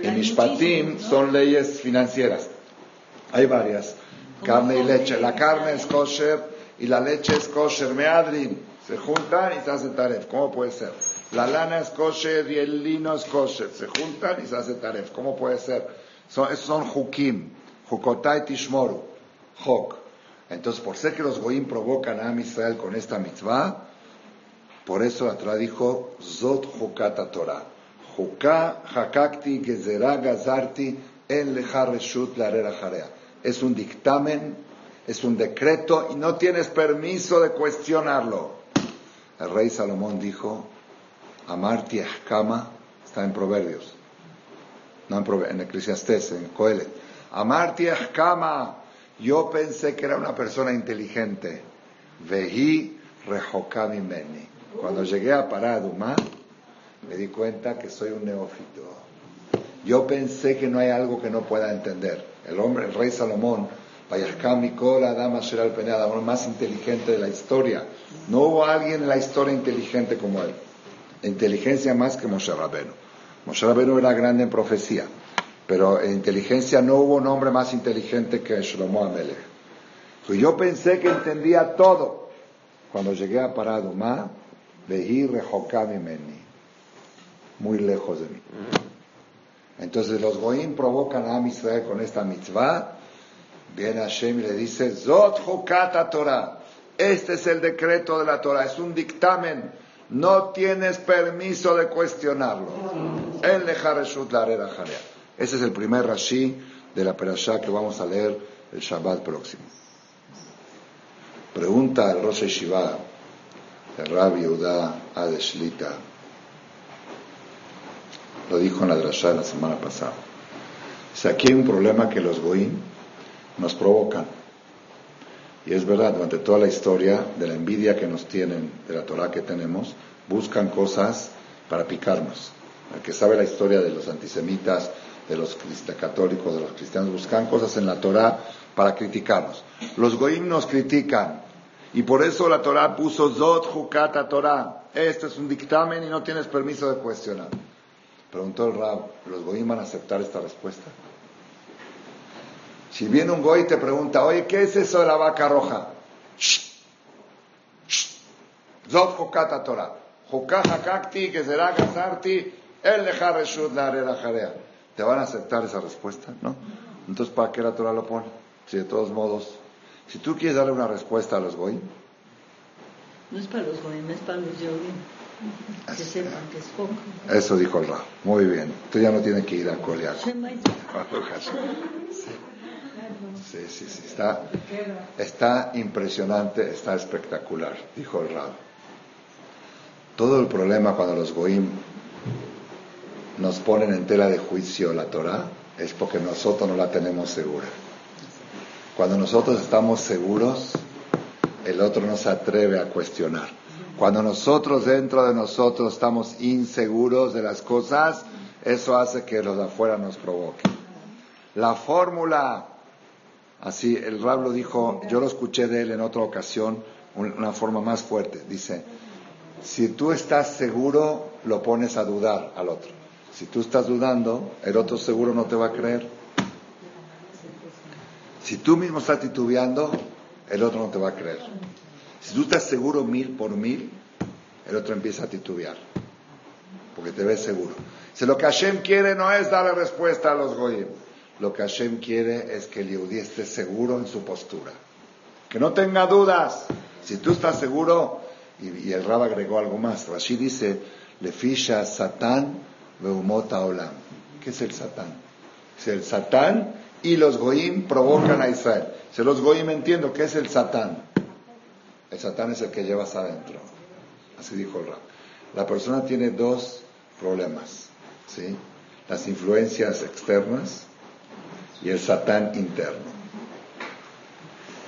Y Mishpatim son leyes financieras. Hay varias. Carne y leche. La carne es kosher y la leche es kosher. Meadrin se juntan y se hace taref. ¿Cómo puede ser? La lana es kosher y el lino es kosher. Se juntan y se hace taref. ¿Cómo puede ser? Son, esos son hukim. Hukotai tishmoru. Hok. Entonces, por ser que los goyim provocan a Israel con esta mitzvah, por eso Torah dijo, Zot hukata Torah. Huká hakakti gezerá gazarti en leja reshut la jarea. Es un dictamen, es un decreto y no tienes permiso de cuestionarlo. El rey Salomón dijo, Amarti Kama, está en Proverbios, no en, en Eclesiastés, en Coelet. Amarti yo pensé que era una persona inteligente. Vehi Rehokami Meni. Cuando llegué a Paraduma, me di cuenta que soy un neófito. Yo pensé que no hay algo que no pueda entender. El hombre, el rey Salomón, Cola, Dama el Penada, uno más inteligente de la historia. No hubo alguien en la historia inteligente como él. Inteligencia más que Moshe Rabenu. Moshe Rabenu era grande en profecía, pero en inteligencia no hubo un hombre más inteligente que Shlomo Amelech. Yo pensé que entendía todo. Cuando llegué a Paraduma, Rehokami Meni, muy lejos de mí. Entonces los Goim provocan a Israel con esta mitzvah Viene Hashem y le dice, Zot Hukata Torah. Este es el decreto de la Torah, es un dictamen. No tienes permiso de cuestionarlo. El Ese es el primer Rashi de la Perashá que vamos a leer el Shabbat próximo. Pregunta al Rosh Shiva, el Rabbi Udá Adeshlita. Lo dijo en la Drashá la semana pasada. Dice, aquí hay un problema que los Goim nos provocan. Y es verdad, durante toda la historia de la envidia que nos tienen, de la Torah que tenemos, buscan cosas para picarnos. El que sabe la historia de los antisemitas de los católicos, de los cristianos, buscan cosas en la Torah para criticarnos. Los goim nos critican y por eso la Torah puso Zot Jukata Torah. Este es un dictamen y no tienes permiso de cuestionar. Preguntó el Rab, ¿los goim van a aceptar esta respuesta? Si viene un goy y te pregunta, oye, ¿qué es eso de la vaca roja? Zot Jukata Torah. Jukata que será gazarti, el dejar la. ¿Te van a aceptar esa respuesta? ¿No? Entonces, ¿para qué la Torah lo pone? Si de todos modos, si tú quieres darle una respuesta a los goyim, no es para los goyim, es para los yodim. Que sepan que es poco. Eso dijo el Ra. Muy bien. Tú ya no tienes que ir a colear. Sí, sí, sí. Está, está impresionante, está espectacular, dijo el Ra. Todo el problema cuando los goyim nos ponen en tela de juicio la Torah es porque nosotros no la tenemos segura. Cuando nosotros estamos seguros, el otro no se atreve a cuestionar. Cuando nosotros dentro de nosotros estamos inseguros de las cosas, eso hace que los de afuera nos provoquen. La fórmula, así el Rab lo dijo, yo lo escuché de él en otra ocasión, una forma más fuerte. Dice, si tú estás seguro, lo pones a dudar al otro. Si tú estás dudando, el otro seguro no te va a creer. Si tú mismo estás titubeando, el otro no te va a creer. Si tú estás seguro mil por mil, el otro empieza a titubear, porque te ves seguro. Si lo que Hashem quiere no es darle respuesta a los goyim, lo que Hashem quiere es que el Yehudi esté seguro en su postura. Que no tenga dudas. Si tú estás seguro, y, el Rab agregó algo más, Rashi dice, le ficha Satán veumota olam. ¿Qué es el Satán? Es el Satán y los goim provocan a Israel. Si los goim entiendo que es el Satán. El Satán es el que llevas adentro. Así dijo el Rab. La persona tiene dos problemas, ¿sí? Las influencias externas y el Satán interno.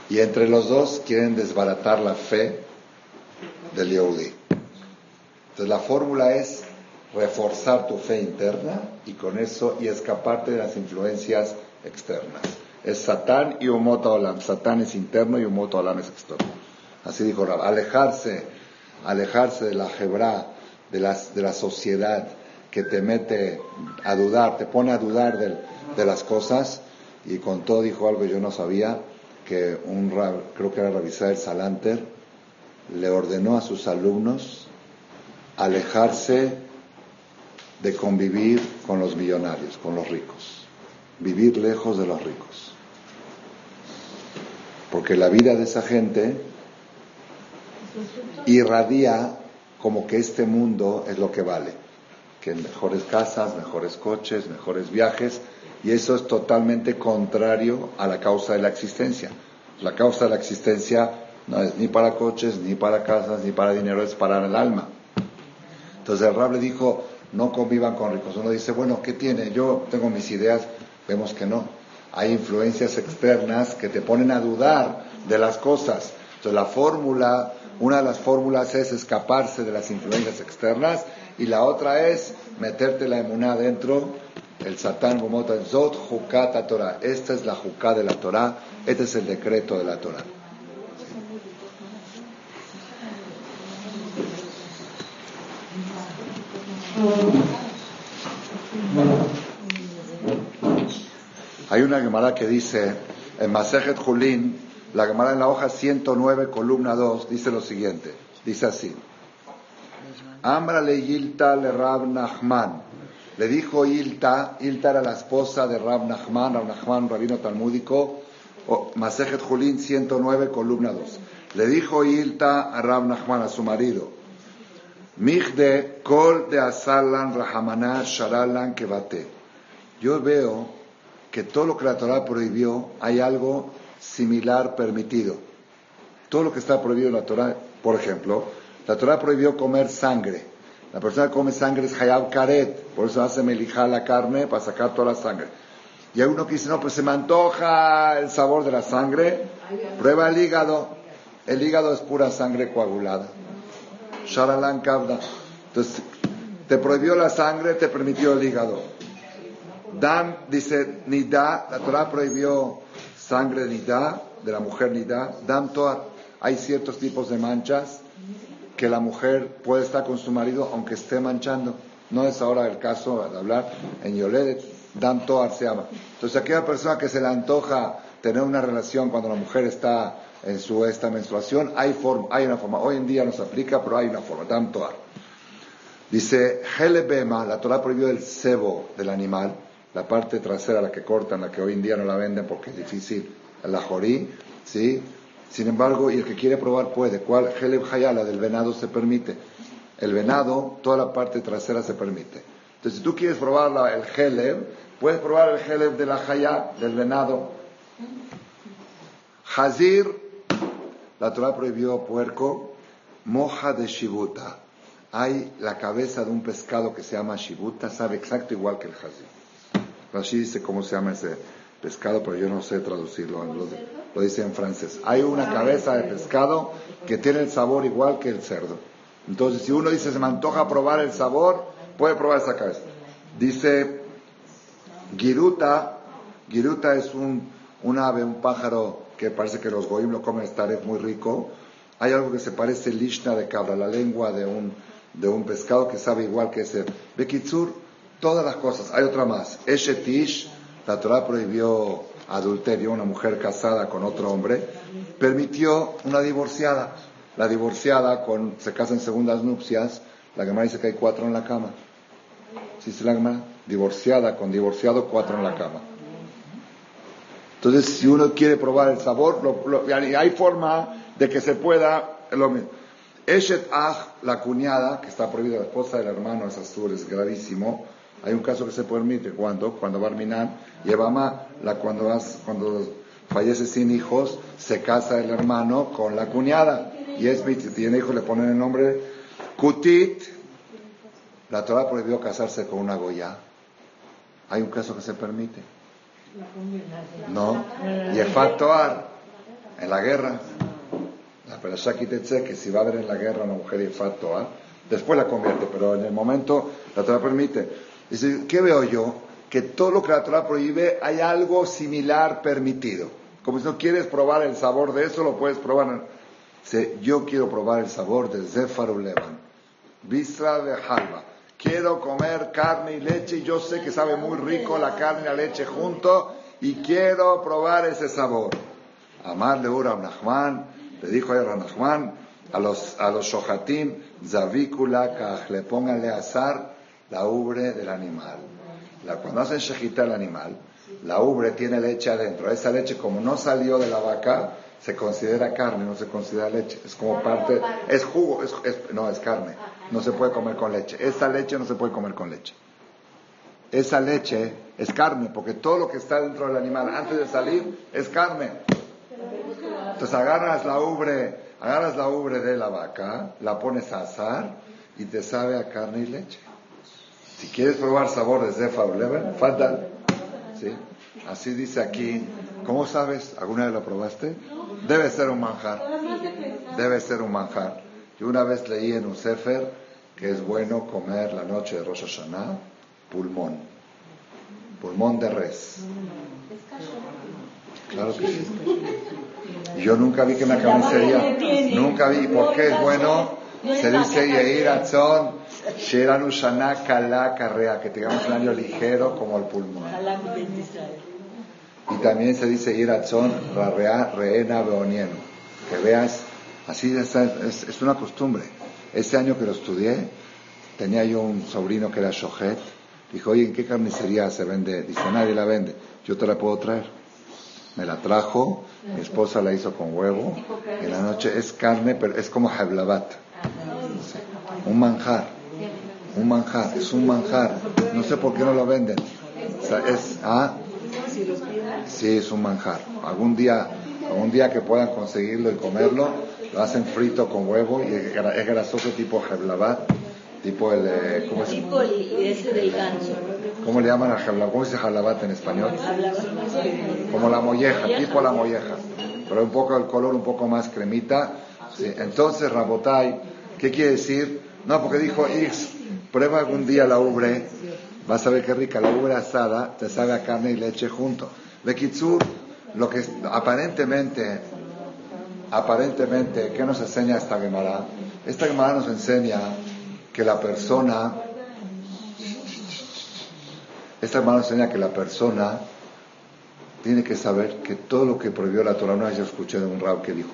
Y entre los dos quieren desbaratar la fe del Yehudi. Entonces la fórmula es reforzar tu fe interna y con eso y escaparte de las influencias externas. Es Satán y Umota Olam. Satán es interno y Umota Olam es externo. Así dijo Rab. Alejarse, alejarse de la Jebra, de, de la sociedad que te mete a dudar, te pone a dudar de, las cosas. Y con todo dijo algo yo no sabía, que un creo que era el Salanter, le ordenó a sus alumnos alejarse de convivir con los millonarios, con los ricos vivir lejos de los ricos. Porque la vida de esa gente irradia como que este mundo es lo que vale. Que mejores casas, mejores coches, mejores viajes, y eso es totalmente contrario a la causa de la existencia. La causa de la existencia no es ni para coches, ni para casas, ni para dinero, es para el alma. Entonces el Rab le dijo, no convivan con ricos. Uno dice, bueno, ¿qué tiene? Yo tengo mis ideas, Vemos que no. Hay influencias externas que te ponen a dudar de las cosas. Entonces la fórmula, una de las fórmulas es escaparse de las influencias externas y la otra es meterte la emuná dentro, el satán gomota, zot jukata Torah. Esta es la juká de la Torah, este es el decreto de la Torah. Hay una Gemara que dice, en Masejet Julín, la Gemara en la hoja 109, columna 2, dice lo siguiente, dice así. Amra le Yilta le Rab Nachman. Le dijo Yilta, Yilta era la esposa de Rab Nachman, Rab Nachman, rabino talmúdico, Masejet Julín 109, columna 2. Le dijo Yilta a Rab Nachman, a su marido, de kol de asalan rahamana sharalan kebate. Yo veo que todo lo que la Torah prohibió, hay algo similar permitido. Todo lo que está prohibido en la Torah, por ejemplo, la Torah prohibió comer sangre. La persona que come sangre es hayab karet, por eso hace melijar la carne para sacar toda la sangre. Y hay uno que dice, no, pues se me antoja el sabor de la sangre, prueba el hígado. El hígado es pura sangre coagulada. Sharalan Entonces, te prohibió la sangre, te permitió el hígado. Dam dice Nida, la Torah prohibió sangre de Nida, de la mujer Nida. Dam Toar, hay ciertos tipos de manchas que la mujer puede estar con su marido aunque esté manchando. No es ahora el caso de hablar en Yoledet, Dam Toar se llama. Entonces aquella persona que se le antoja tener una relación cuando la mujer está en su esta menstruación, hay, forma, hay una forma. Hoy en día no se aplica, pero hay una forma. Dam Toar. Dice, Helebema, la Torah prohibió el cebo del animal la parte trasera, la que cortan, la que hoy en día no la venden porque es difícil, la jorí, ¿sí? Sin embargo, y el que quiere probar puede. ¿Cuál? Heleb Hayala del venado se permite. El venado, toda la parte trasera se permite. Entonces, si tú quieres probar el Heleb, puedes probar el Heleb de la Hayá, del venado. Hazir, la Torah prohibió puerco, moja de Shibuta. Hay la cabeza de un pescado que se llama Shibuta, sabe exacto igual que el Hazir. Rashi dice cómo se llama ese pescado, pero yo no sé traducirlo, lo, dice en francés. Hay una cabeza de pescado que tiene el sabor igual que el cerdo. Entonces, si uno dice, se me antoja probar el sabor, puede probar esa cabeza. Dice, giruta, giruta es un, ave, un pájaro que parece que los goim lo comen, estar es muy rico. Hay algo que se parece lishna de cabra, la lengua de un, de un pescado que sabe igual que ese. Bekitsur, todas las cosas. Hay otra más. Eshetish, la Torah prohibió adulterio, una mujer casada con otro hombre, permitió una divorciada. La divorciada con, se casa en segundas nupcias, la Gemara dice que hay cuatro en la cama. ¿Sí la Gemara? Divorciada con divorciado, cuatro en la cama. Entonces, si uno quiere probar el sabor, hay forma de que se pueda lo la cuñada, que está prohibida, la esposa del hermano, es azul, es gravísimo. Hay un caso que se permite cuando, cuando Barminan lleva la, cuando, vas, cuando fallece sin hijos, se casa el hermano con la cuñada. Y es, tiene hijos, le ponen el nombre Kutit. La Torah prohibió casarse con una Goya. Hay un caso que se permite. No. Y el Toar, en la guerra. La Perashá que si va a haber en la guerra una mujer y Toar, después la convierte, pero en el momento la Torah permite. Dice, ¿qué veo yo? Que todo lo que la Torah prohíbe hay algo similar permitido. Como si no quieres probar el sabor de eso, lo puedes probar. Dice, yo quiero probar el sabor de Zéfaro Levan, Bisra de Halva. Quiero comer carne y leche y yo sé que sabe muy rico la carne y la leche junto y quiero probar ese sabor. Amarle ura a le dijo a Nachman, a los, a los shohatim, zavícula, le pónganle azar la ubre del animal. La, cuando hacen shejita el animal, la ubre tiene leche adentro. Esa leche, como no salió de la vaca, se considera carne, no se considera leche. Es como parte, es jugo, es, no, es carne. No se puede comer con leche. Esa leche no se puede comer con leche. Esa leche es carne, porque todo lo que está dentro del animal antes de salir es carne. Entonces agarras la ubre, agarras la ubre de la vaca, la pones a asar y te sabe a carne y leche. Si quieres probar sabor de Zefa o Lever, ¿Sí? Así dice aquí. ¿Cómo sabes? ¿Alguna vez lo probaste? Debe ser un manjar. Debe ser un manjar. Yo una vez leí en un Sefer que es bueno comer la noche de Rosh Hashanah pulmón. Pulmón de res. Claro que sí. Yo nunca vi que una carnicería, nunca vi. ¿Por qué es bueno? Se dice Yeir Atzon Carrea, que tengamos un año ligero como el pulmón. Y también se dice Iratzón, Rarea, Reena, Beonieno. Que veas, así es, es, una costumbre. Ese año que lo estudié, tenía yo un sobrino que era Shohet. Dijo, oye, ¿en qué carnicería se vende? Dice, nadie la vende. Yo te la puedo traer. Me la trajo, mi esposa la hizo con huevo. En la noche es carne, pero es como hablabat. Un manjar un manjar, es un manjar. No sé por qué no lo venden. es, ¿ah? Sí, es un manjar. Algún día, algún día que puedan conseguirlo y comerlo, lo hacen frito con huevo y es, grasoso tipo jeblabat, tipo el, eh, ¿cómo es? Tipo ese del ganso. ¿Cómo le llaman a jeblabat? ¿Cómo se dice jeblabat en español? Como la molleja, tipo la molleja. Pero un poco el color un poco más cremita. Entonces, Rabotai, ¿qué quiere decir? No, porque dijo X, prueba algún día la ubre, vas a ver qué rica. La ubre asada te sabe a carne y leche junto. De Kitsur, lo que aparentemente, aparentemente, ¿qué nos enseña esta Gemara? Esta Gemara nos enseña que la persona, esta Gemara nos enseña que la persona tiene que saber que todo lo que prohibió la Torah, no yo escuché de un rab que dijo,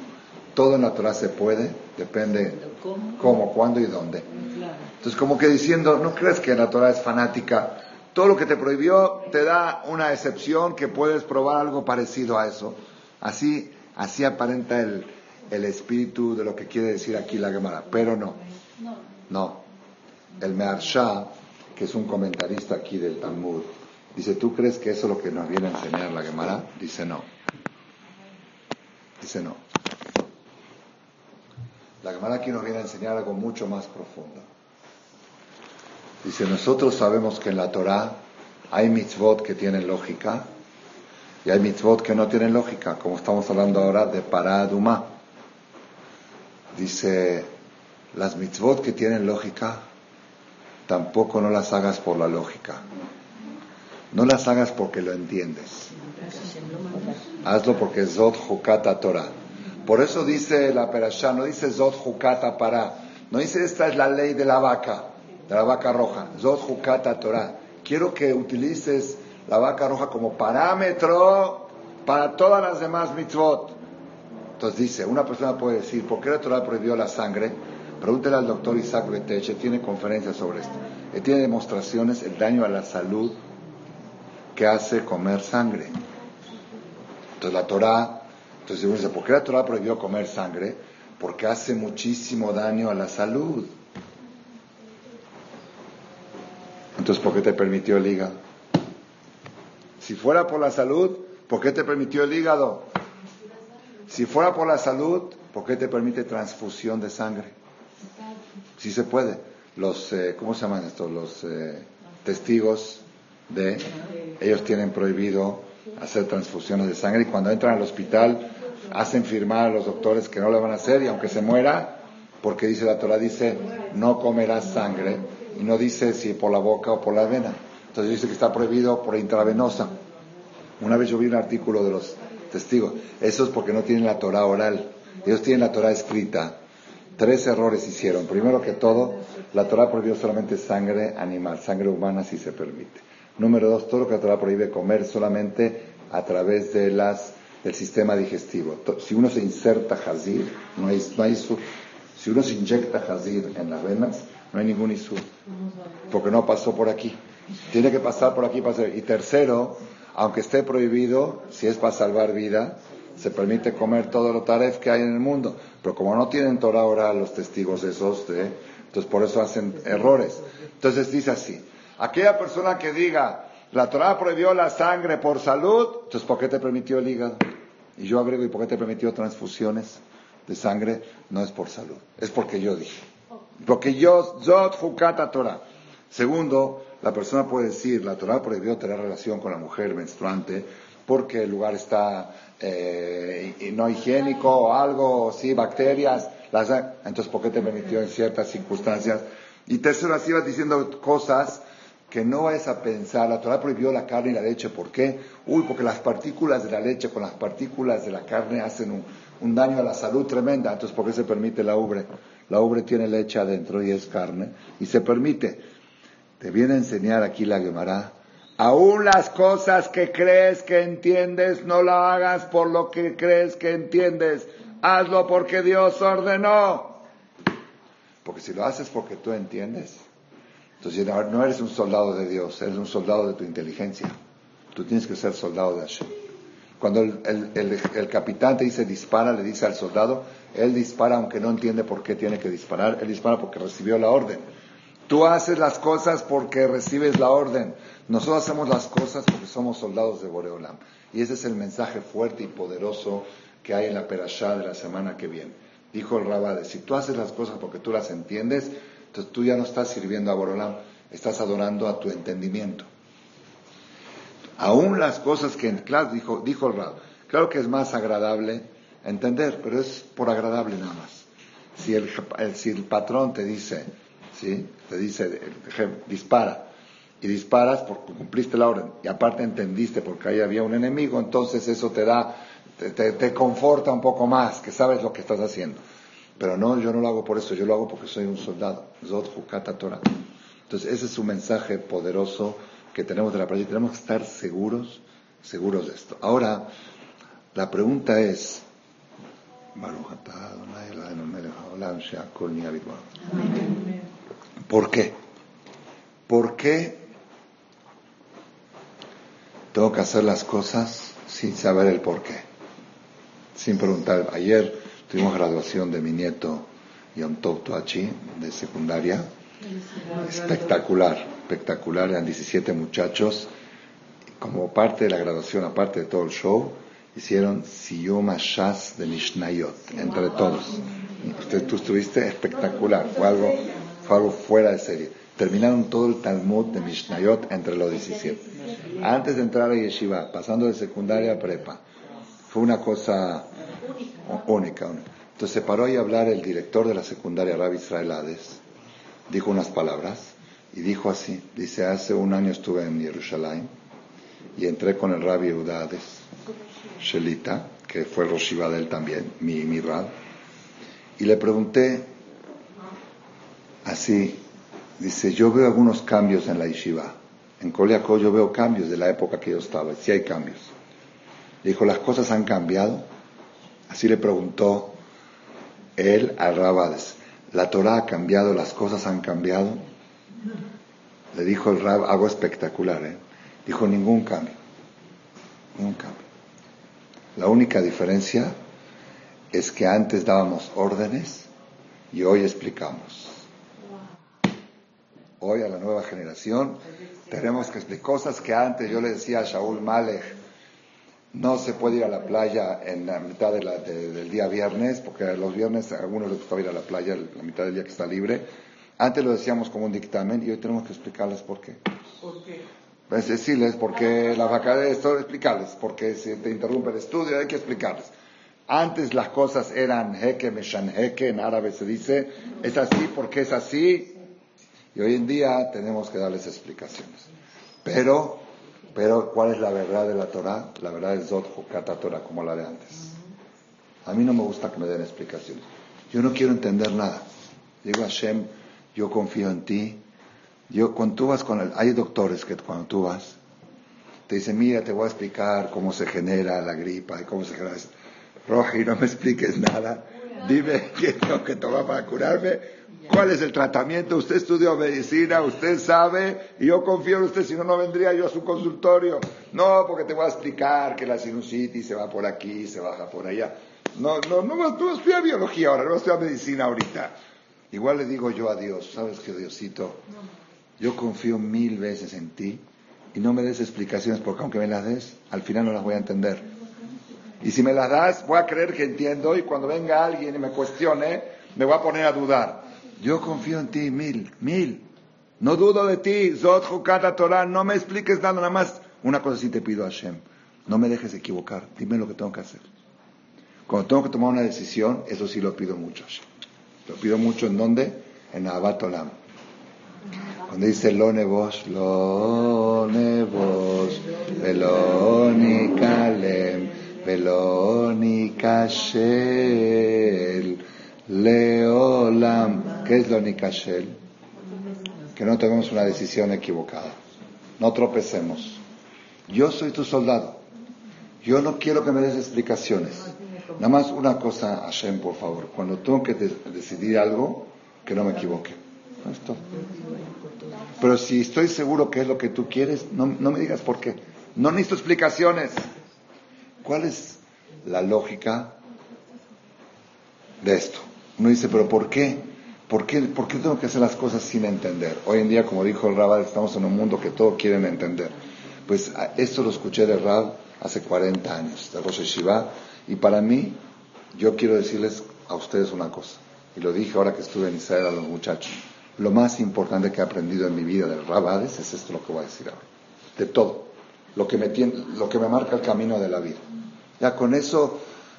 todo en la Torah se puede, depende cómo, cuándo y dónde. Entonces, como que diciendo, no crees que la Torah es fanática, todo lo que te prohibió te da una excepción que puedes probar algo parecido a eso. Así, así aparenta el, el espíritu de lo que quiere decir aquí la Gemara, pero no. No. El Mearsha, que es un comentarista aquí del Talmud, dice, ¿tú crees que eso es lo que nos viene a enseñar la Gemara? Dice no. Dice no. La Gemara aquí nos viene a enseñar algo mucho más profundo. Dice, nosotros sabemos que en la Torah hay mitzvot que tienen lógica y hay mitzvot que no tienen lógica, como estamos hablando ahora de paraduma. Dice, las mitzvot que tienen lógica, tampoco no las hagas por la lógica. No las hagas porque lo entiendes. Hazlo porque es Zot Jukata Torah. Por eso dice la Perashá, no dice Zot Jukata para, no dice esta es la ley de la vaca, de la vaca roja, Zot Jukata Torah. Quiero que utilices la vaca roja como parámetro para todas las demás mitzvot. Entonces dice, una persona puede decir, ¿por qué la Torah prohibió la sangre? Pregúntele al doctor Isaac Beteche, tiene conferencias sobre esto. Él tiene demostraciones, el daño a la salud que hace comer sangre. Entonces la Torah entonces uno dice, ¿por qué la Torah prohibió comer sangre? Porque hace muchísimo daño a la salud. Entonces, ¿por qué te permitió el hígado? Si fuera por la salud, ¿por qué te permitió el hígado? Si fuera por la salud, ¿por qué te permite transfusión de sangre? Sí se puede. Los, eh, ¿cómo se llaman estos? Los eh, testigos de, ellos tienen prohibido hacer transfusiones de sangre y cuando entran al hospital hacen firmar a los doctores que no lo van a hacer y aunque se muera, porque dice la Torah, dice, no comerás sangre y no dice si por la boca o por la vena. Entonces dice que está prohibido por intravenosa. Una vez yo vi un artículo de los testigos, eso es porque no tienen la Torah oral, ellos tienen la Torah escrita. Tres errores hicieron. Primero que todo, la Torah prohibió solamente sangre animal, sangre humana si se permite. Número dos, todo lo que la Torah prohíbe comer solamente a través de las, del sistema digestivo. Si uno se inserta jazir, no hay, no hay Si uno se inyecta jazir en las venas, no hay ningún isur, porque no pasó por aquí. Tiene que pasar por aquí para Y tercero, aunque esté prohibido, si es para salvar vida, se permite comer todo lo taref que hay en el mundo. Pero como no tienen Torah oral los testigos esos, de, entonces por eso hacen errores. Entonces dice así, Aquella persona que diga, la Torah prohibió la sangre por salud, entonces ¿por qué te permitió el hígado? Y yo agrego, ¿y por qué te permitió transfusiones de sangre? No es por salud, es porque yo dije. Porque yo, Zot Jukata Torah. Segundo, la persona puede decir, la Torah prohibió tener relación con la mujer menstruante porque el lugar está eh, no higiénico o algo, sí, bacterias. entonces, ¿por qué te permitió en ciertas circunstancias? Y tercero, así vas diciendo cosas que no vayas a pensar, la Torah prohibió la carne y la leche, ¿por qué? Uy, porque las partículas de la leche con las partículas de la carne hacen un, daño a la salud tremenda, entonces ¿por qué se permite la ubre? La ubre tiene leche adentro y es carne, y se permite. Te viene a enseñar aquí la Gemara, aún las cosas que crees que entiendes, no la hagas por lo que crees que entiendes, hazlo porque Dios ordenó. Porque si lo haces porque tú entiendes, entonces no eres un soldado de Dios, eres un soldado de tu inteligencia. Tú tienes que ser soldado de Hashem. Cuando el, capitán te dice dispara, le dice al soldado, él dispara aunque no entiende por qué tiene que disparar, él dispara porque recibió la orden. Tú haces las cosas porque recibes la orden. Nosotros hacemos las cosas porque somos soldados de Boreolam. Y ese es el mensaje fuerte y poderoso que hay en la perashá de la semana que viene. Dijo el Rabade, si tú haces las cosas porque tú las entiendes, entonces tú ya no estás sirviendo a Borolam, estás adorando a tu entendimiento. Aún las cosas que en clase dijo, dijo el Rab, claro que es más agradable entender, pero es por agradable nada más. Si el, si el patrón te dice, ¿sí? te dice, dispara, y disparas porque cumpliste la orden y aparte entendiste porque ahí había un enemigo, entonces eso te da, te, conforta un poco más, que sabes lo que estás haciendo. Pero no, yo no lo hago por eso, yo lo hago porque soy un soldado. Entonces ese es un mensaje poderoso que tenemos de la práctica. Tenemos que estar seguros, seguros de esto. Ahora, la pregunta es, ¿por qué? ¿Por qué tengo que hacer las cosas sin saber el por qué? Sin preguntar. Ayer tuvimos graduación de mi nieto Yom Tov Toachi, de secundaria. Espectacular, espectacular. Eran 17 muchachos. Como parte de la graduación, aparte de todo el show, hicieron Siyoma Shas de Mishnayot, entre todos. Usted, tú estuviste espectacular, fue algo, fue algo fuera de serie. Terminaron todo el Talmud de Mishnayot entre los 17 antes de entrar a Yeshiva, pasando de secundaria a prepa. Fue una cosa única. Entonces se paró ahí a hablar el director de la secundaria, Rabbi Israel Hades, dijo unas palabras y dijo así, dice, hace un año estuve en Jerusalén y entré con el Rabbi Eudades, Shelita, que fue el Roshiva de él también, mi, mi Rab, y le pregunté así, dice, yo veo algunos cambios en la yeshiva. En Koliako yo veo cambios de la época que yo estaba, sí hay cambios. Dijo, las cosas han cambiado. Así le preguntó él a Rabades, ¿la Torah ha cambiado, las cosas han cambiado? Le dijo el Rab, algo espectacular, ¿eh? Dijo, ningún cambio, ningún cambio. La única diferencia es que antes dábamos órdenes y hoy explicamos. Hoy a la nueva generación tenemos que explicar cosas que antes yo le decía a Shaul Malek, no se puede ir a la playa en la mitad del día viernes, porque los viernes a algunos les gusta ir a la playa la mitad del día que está libre. Antes lo decíamos como un dictamen y hoy tenemos que explicarles por qué. ¿Por qué? Pues decirles porque la vaca de esto, explicarles, porque si te interrumpe el estudio hay que explicarles. Antes las cosas eran jeque, meshan jeque, en árabe se dice, es así porque es así, y hoy en día tenemos que darles explicaciones. Pero, pero ¿cuál es la verdad de la Torah? La verdad es Zot Kata Torah, como la de antes. A mí no me gusta que me den explicaciones. Yo no quiero entender nada. Digo a Hashem, yo confío en ti. Yo, cuando tú vas con el, hay doctores que cuando tú vas, te dicen, mira, te voy a explicar cómo se genera la gripa y cómo se genera Roji, no me expliques nada. Dime qué tengo que tomar para curarme ¿Cuál es el tratamiento? Usted estudió medicina, usted sabe, y yo confío en usted, si no, no vendría yo a su consultorio. No, porque te voy a explicar que la sinusitis se va por aquí, se baja por allá. No, no, no, no estudia biología ahora, no estudia medicina ahorita. Igual le digo yo a Dios, ¿sabes qué, Diosito? Yo confío mil veces en ti y no me des explicaciones porque aunque me las des, al final no las voy a entender. Y si me las das, voy a creer que entiendo y cuando venga alguien y me cuestione, me voy a poner a dudar. Yo confío en ti mil, mil. No dudo de ti, Zot Torah, no me expliques nada, nada más. Una cosa sí te pido Hashem, no me dejes equivocar, dime lo que tengo que hacer. Cuando tengo que tomar una decisión, eso sí lo pido mucho Hashem. Lo pido mucho en dónde? En Abbat Olam. Cuando dice lo nevos, lo nevos, veloni kalem, veloni kashel, leolam. ¿Qué es lo Nikashel? Que no tomemos una decisión equivocada. No tropecemos. Yo soy tu soldado. Yo no quiero que me des explicaciones. Nada más una cosa, Hashem, por favor. Cuando tengo que decidir algo, que no me equivoque. Esto. Pero si estoy seguro que es lo que tú quieres, no, no me digas por qué. No necesito explicaciones. ¿Cuál es la lógica de esto? Uno dice, pero ¿por qué? ¿Por qué, tengo que hacer las cosas sin entender? Hoy en día, como dijo el Rab, estamos en un mundo que todos quieren entender. Pues esto lo escuché de Rab hace 40 años, de Rosh Shiva, y para mí, yo quiero decirles a ustedes una cosa, y lo dije ahora que estuve en Israel a los muchachos. Lo más importante que he aprendido en mi vida del Rab es esto lo que voy a decir ahora. De todo. Lo que me, lo que me marca el camino de la vida. Ya con eso,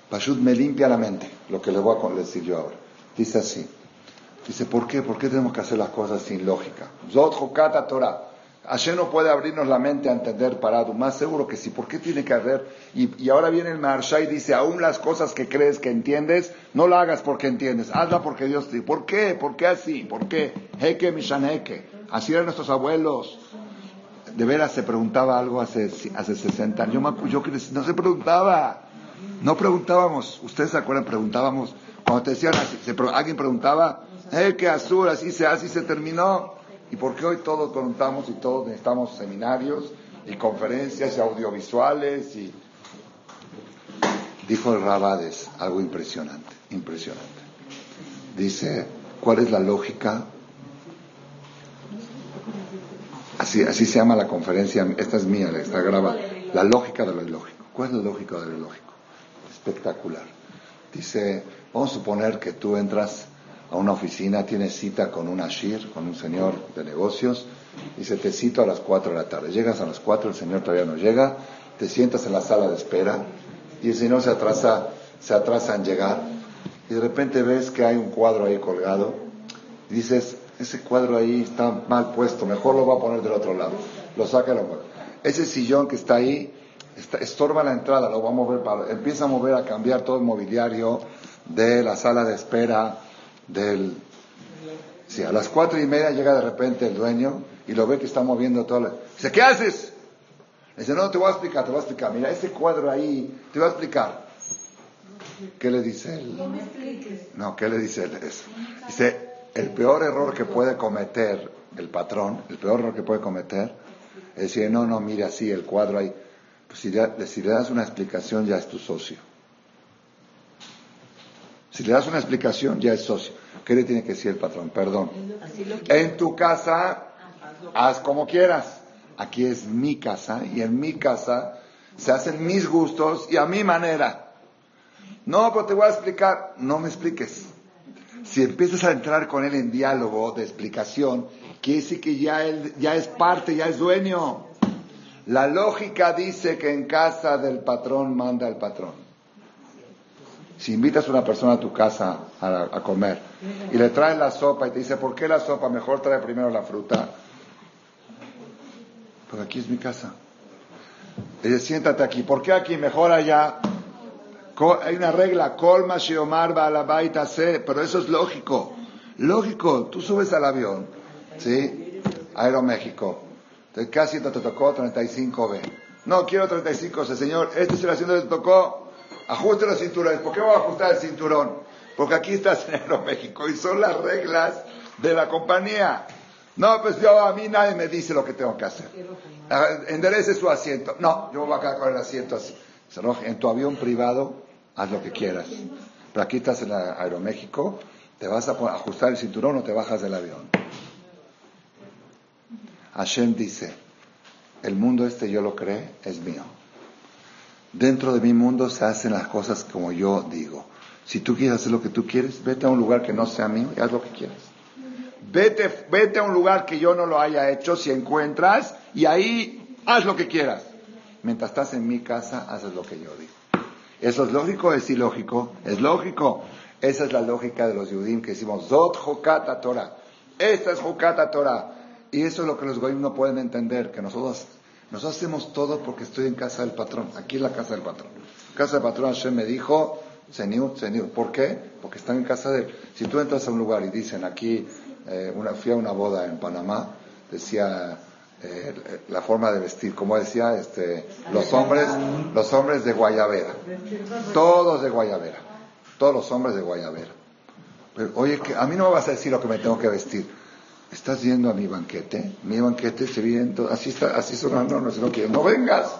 Pashut me limpia la mente, lo que le voy a decir yo ahora. Dice así. Dice, ¿por qué? ¿Por qué tenemos que hacer las cosas sin lógica? Zot Torah. Hashem no puede abrirnos la mente a entender parado. Más seguro que sí. ¿Por qué tiene que haber? Y, ahora viene el Marsha y dice, aún las cosas que crees que entiendes, no la hagas porque entiendes. Hazla porque Dios te ¿Por qué? ¿Por qué así? ¿Por qué? Heke. Así eran nuestros abuelos. De veras se preguntaba algo hace, hace 60 años. Yo, yo no se preguntaba. No preguntábamos. ¿Ustedes se acuerdan? Preguntábamos. Cuando te decían alguien preguntaba, Heke azul, así se, así se terminó. ¿Y por qué hoy todos contamos y todos necesitamos seminarios y conferencias y audiovisuales? Y... Dijo el Rabades algo impresionante, impresionante. Dice, ¿cuál es la lógica? Así, así se llama la conferencia, esta es mía, está grabada. La lógica de lo ilógico. ¿Cuál es la lógica de lo ilógico? Espectacular. Dice, vamos a suponer que tú entras a una oficina, tienes cita con un ashir, con un señor de negocios, y se te cita a las 4 de la tarde. Llegas a las 4, el señor todavía no llega, te sientas en la sala de espera, y el señor se atrasa, se atrasa en llegar, y de repente ves que hay un cuadro ahí colgado, y dices, ese cuadro ahí está mal puesto, mejor lo va a poner del otro lado. Lo saca y lo. Ese sillón que está ahí, estorba la entrada, lo va a mover para, empieza a mover, a cambiar todo el mobiliario de la sala de espera, del... Sí, a las cuatro y media llega de repente el dueño y lo ve que está moviendo todo. Dice, ¿qué haces? Dice, no, te voy a explicar, te voy a explicar. Mira, ese cuadro ahí, te voy a explicar. ¿Qué le dice él? No, ¿qué le dice él? Dice, el peor error que puede cometer el patrón, el peor error que puede cometer, es decir, no, no, mire así, el cuadro ahí. Pues si, si le das una explicación, ya es tu socio. Si le das una explicación, ya es socio. ¿Qué le tiene que decir el patrón? Perdón. En tu casa, haz como quieras. Aquí es mi casa y en mi casa se hacen mis gustos y a mi manera. No, pero te voy a explicar. No me expliques. Si empiezas a entrar con él en diálogo de explicación, quiere decir que ya él ya es parte, ya es dueño. La lógica dice que en casa del patrón manda el patrón. Si invitas a una persona a tu casa a, comer y le traes la sopa y te dice, ¿por qué la sopa? Mejor trae primero la fruta. Pues aquí es mi casa. Y dice, siéntate aquí. ¿Por qué aquí? Mejor allá. Hay una regla, colma shiomar a la baita se, pero eso es lógico. Lógico, tú subes al avión, ¿sí? Aeroméxico. Casi te tocó 35B. No, quiero 35C, señor. Este es el asiento que te tocó ajuste los cinturones. ¿Por qué voy a ajustar el cinturón? Porque aquí estás en Aeroméxico y son las reglas de la compañía. No, pues yo a mí nadie me dice lo que tengo que hacer. Ah, enderece su asiento. No, yo voy a quedar con el asiento así. En tu avión privado, haz lo que quieras. Pero aquí estás en Aeroméxico, te vas a ajustar el cinturón o te bajas del avión. Hashem dice, el mundo este yo lo creo, es mío. Dentro de mi mundo se hacen las cosas como yo digo. Si tú quieres hacer lo que tú quieres, vete a un lugar que no sea mío y haz lo que quieras. Vete, vete a un lugar que yo no lo haya hecho si encuentras y ahí haz lo que quieras. Mientras estás en mi casa, haces lo que yo digo. ¿Eso es lógico es ilógico? Es lógico. Esa es la lógica de los judíos que decimos, Zot Jokata Torah. Esta es Jokata Torah. Y eso es lo que los goyim no pueden entender, que nosotros nos hacemos todo porque estoy en casa del patrón. Aquí es la casa del patrón. Casa del patrón Hashem me dijo, Señor, Señor. ¿Por qué? Porque están en casa de él. Si tú entras a un lugar y dicen aquí, eh, una, fui a una boda en Panamá, decía eh, la forma de vestir, como decía, este, los hombres, los hombres de Guayabera. Todos de Guayabera. Todos los hombres de Guayabera. oye, que a mí no me vas a decir lo que me tengo que vestir. ¿Estás yendo a mi banquete? Mi banquete se viene, así, está, así son las normas, no quieres, no vengas.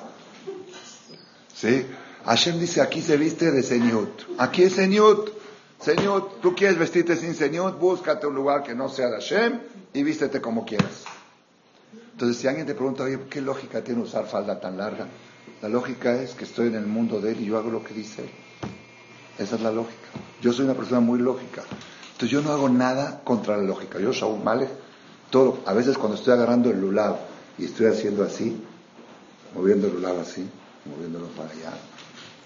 ¿Sí? Hashem dice, aquí se viste de señut. Aquí es señut. Señut, tú quieres vestirte sin señut, búscate un lugar que no sea de Hashem y vístete como quieras. Entonces, si alguien te pregunta, oye, ¿qué lógica tiene usar falda tan larga? La lógica es que estoy en el mundo de él y yo hago lo que dice él. Esa es la lógica. Yo soy una persona muy lógica. Entonces yo no hago nada contra la lógica. Yo, Shaul Malek, todo, a veces cuando estoy agarrando el lulab y estoy haciendo así, moviendo el lulab así, moviéndolo para allá,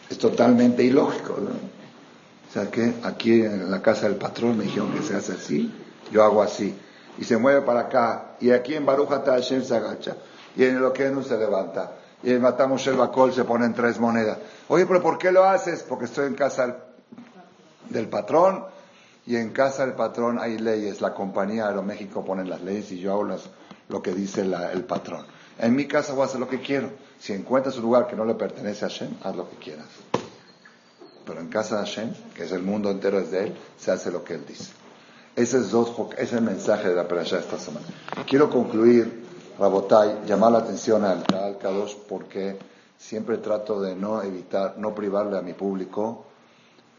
es totalmente ilógico. ¿no? O sea que aquí en la casa del patrón me dijeron que se hace así, yo hago así. y se mueve para acá, y aquí en Baruch Hashem se agacha, y en el no se levanta, y en Matamos el Bacol se ponen tres monedas. Oye, pero ¿por qué lo haces? Porque estoy en casa del patrón, y en casa del patrón hay leyes. La compañía Aeroméxico pone las leyes y yo hago lo que dice el patrón. En mi casa voy a hacer lo que quiero. Si encuentras un lugar que no le pertenece a Hashem, haz lo que quieras. Pero en casa de Hashem, que es el mundo entero es de él, se hace lo que él dice. Ese es, dos, es el mensaje de la perashá esta semana. Quiero concluir, Rabotai, llamar la atención al Kadosh porque siempre trato de no evitar, no privarle a mi público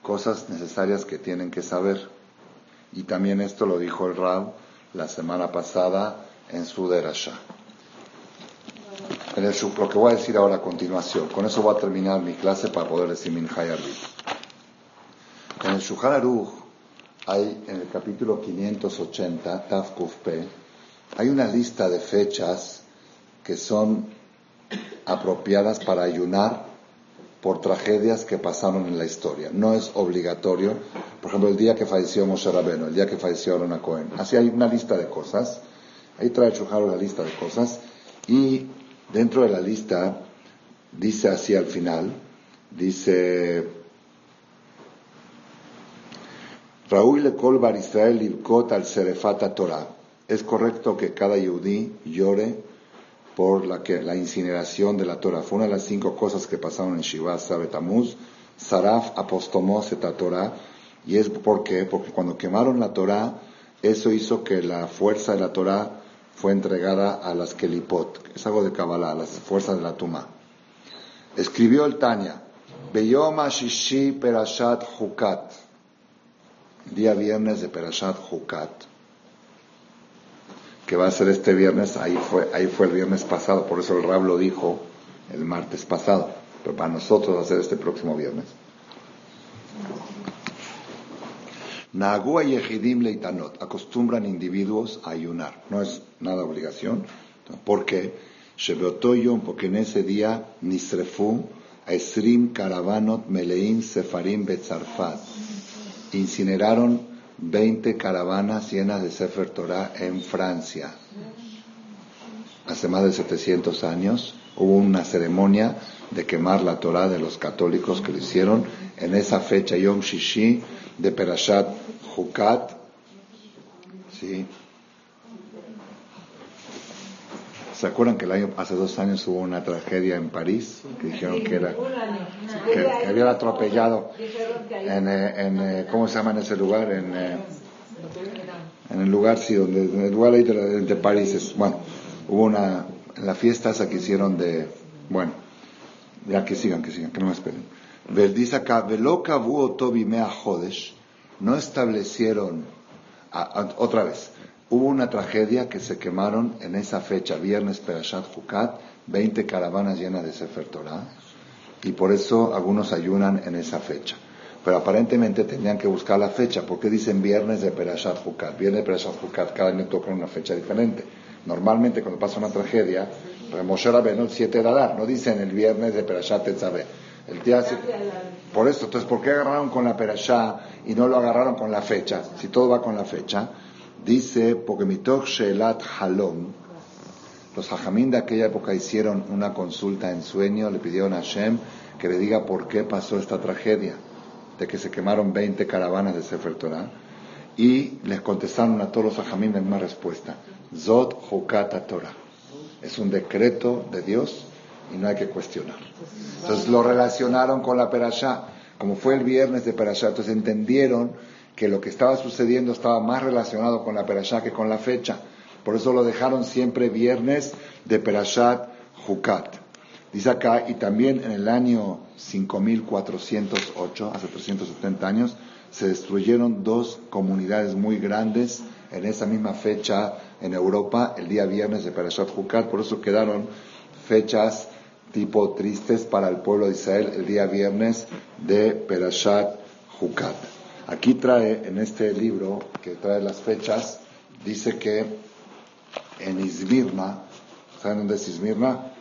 cosas necesarias que tienen que saber. Y también esto lo dijo el Rab la semana pasada en su Derasha. En el, lo que voy a decir ahora a continuación, con eso voy a terminar mi clase para poder decir Minjay En el Shulchan Aruch hay, en el capítulo 580, Taf P, hay una lista de fechas que son apropiadas para ayunar por tragedias que pasaron en la historia. No es obligatorio. Por ejemplo, el día que falleció Moshe Rabeno, el día que falleció Aaron Cohen. Así hay una lista de cosas. Ahí trae Chujaro la lista de cosas. Y dentro de la lista dice así al final, dice Raúl le Bar Israel Livkot al Serefata Torah. Es correcto que cada yudí llore por la, que, la incineración de la Torah. Fue una de las cinco cosas que pasaron en Shiva Sabetamuz. Saraf apostomos et Torah. Y es porque, porque cuando quemaron la Torah, eso hizo que la fuerza de la Torah fue entregada a las Kelipot. Es algo de Kabbalah, las fuerzas de la Tuma. Escribió el Tanya. Beyom Shishi Perashat Hukat. Día viernes de Perashat Hukat que va a ser este viernes, ahí fue, ahí fue el viernes pasado, por eso el Rab lo dijo el martes pasado, pero para nosotros va a ser este próximo viernes. Nagua y Ejidim Leitanot acostumbran individuos a ayunar, no es nada obligación, porque Shebeotoyom, porque en ese día Nisrefu, Esrim Karavanot Melein Sefarim Betzarfat incineraron 20 caravanas llenas de Sefer Torah en Francia. Hace más de 700 años hubo una ceremonia de quemar la Torah de los católicos que lo hicieron en esa fecha, Yom Shishi, de Perashat Hukat. ¿Sí? ¿Se acuerdan que el año, hace dos años hubo una tragedia en París? Que dijeron que era. que, habían atropellado en, eh, en, eh, ¿Cómo se llama en ese lugar? En, eh, en el lugar, sí, donde. En el lugar ahí de, París. Es, bueno, hubo una. En la fiesta esa que hicieron de. Bueno, ya que sigan, que sigan, que no me esperen. Dice acá, no establecieron. otra vez Hubo una tragedia que se quemaron en esa fecha, viernes Perashat Hukat, 20 caravanas llenas de Sefer Torah, y por eso algunos ayunan en esa fecha. Pero aparentemente tenían que buscar la fecha, porque dicen viernes de Perashat Hukat. Viernes de Perashat Hukat, cada año toca una fecha diferente. Normalmente cuando pasa una tragedia, Moshe el 7 de Adar, no dicen el viernes de Perashat Tetzaveh. El día Por eso, entonces, ¿por qué agarraron con la Perashá y no lo agarraron con la fecha? Si todo va con la fecha. Dice, porque mitoch shelat halom, los hajamín de aquella época hicieron una consulta en sueño, le pidieron a Hashem que le diga por qué pasó esta tragedia, de que se quemaron 20 caravanas de Sefer Torah, y les contestaron a todos los hajamín la misma respuesta, Zot Hukata Torah. Es un decreto de Dios y no hay que cuestionar. Entonces lo relacionaron con la Perashá, como fue el viernes de Perashá, entonces entendieron que lo que estaba sucediendo estaba más relacionado con la Perashá que con la fecha. Por eso lo dejaron siempre viernes de Perashat Jukat. Dice acá, y también en el año 5408, hace 370 años, se destruyeron dos comunidades muy grandes en esa misma fecha en Europa, el día viernes de Perashat Jukat. Por eso quedaron fechas tipo tristes para el pueblo de Israel el día viernes de Perashat Jukat. Aquí trae, en este libro, que trae las fechas, dice que en Izmirna, ¿saben dónde es Izmirna?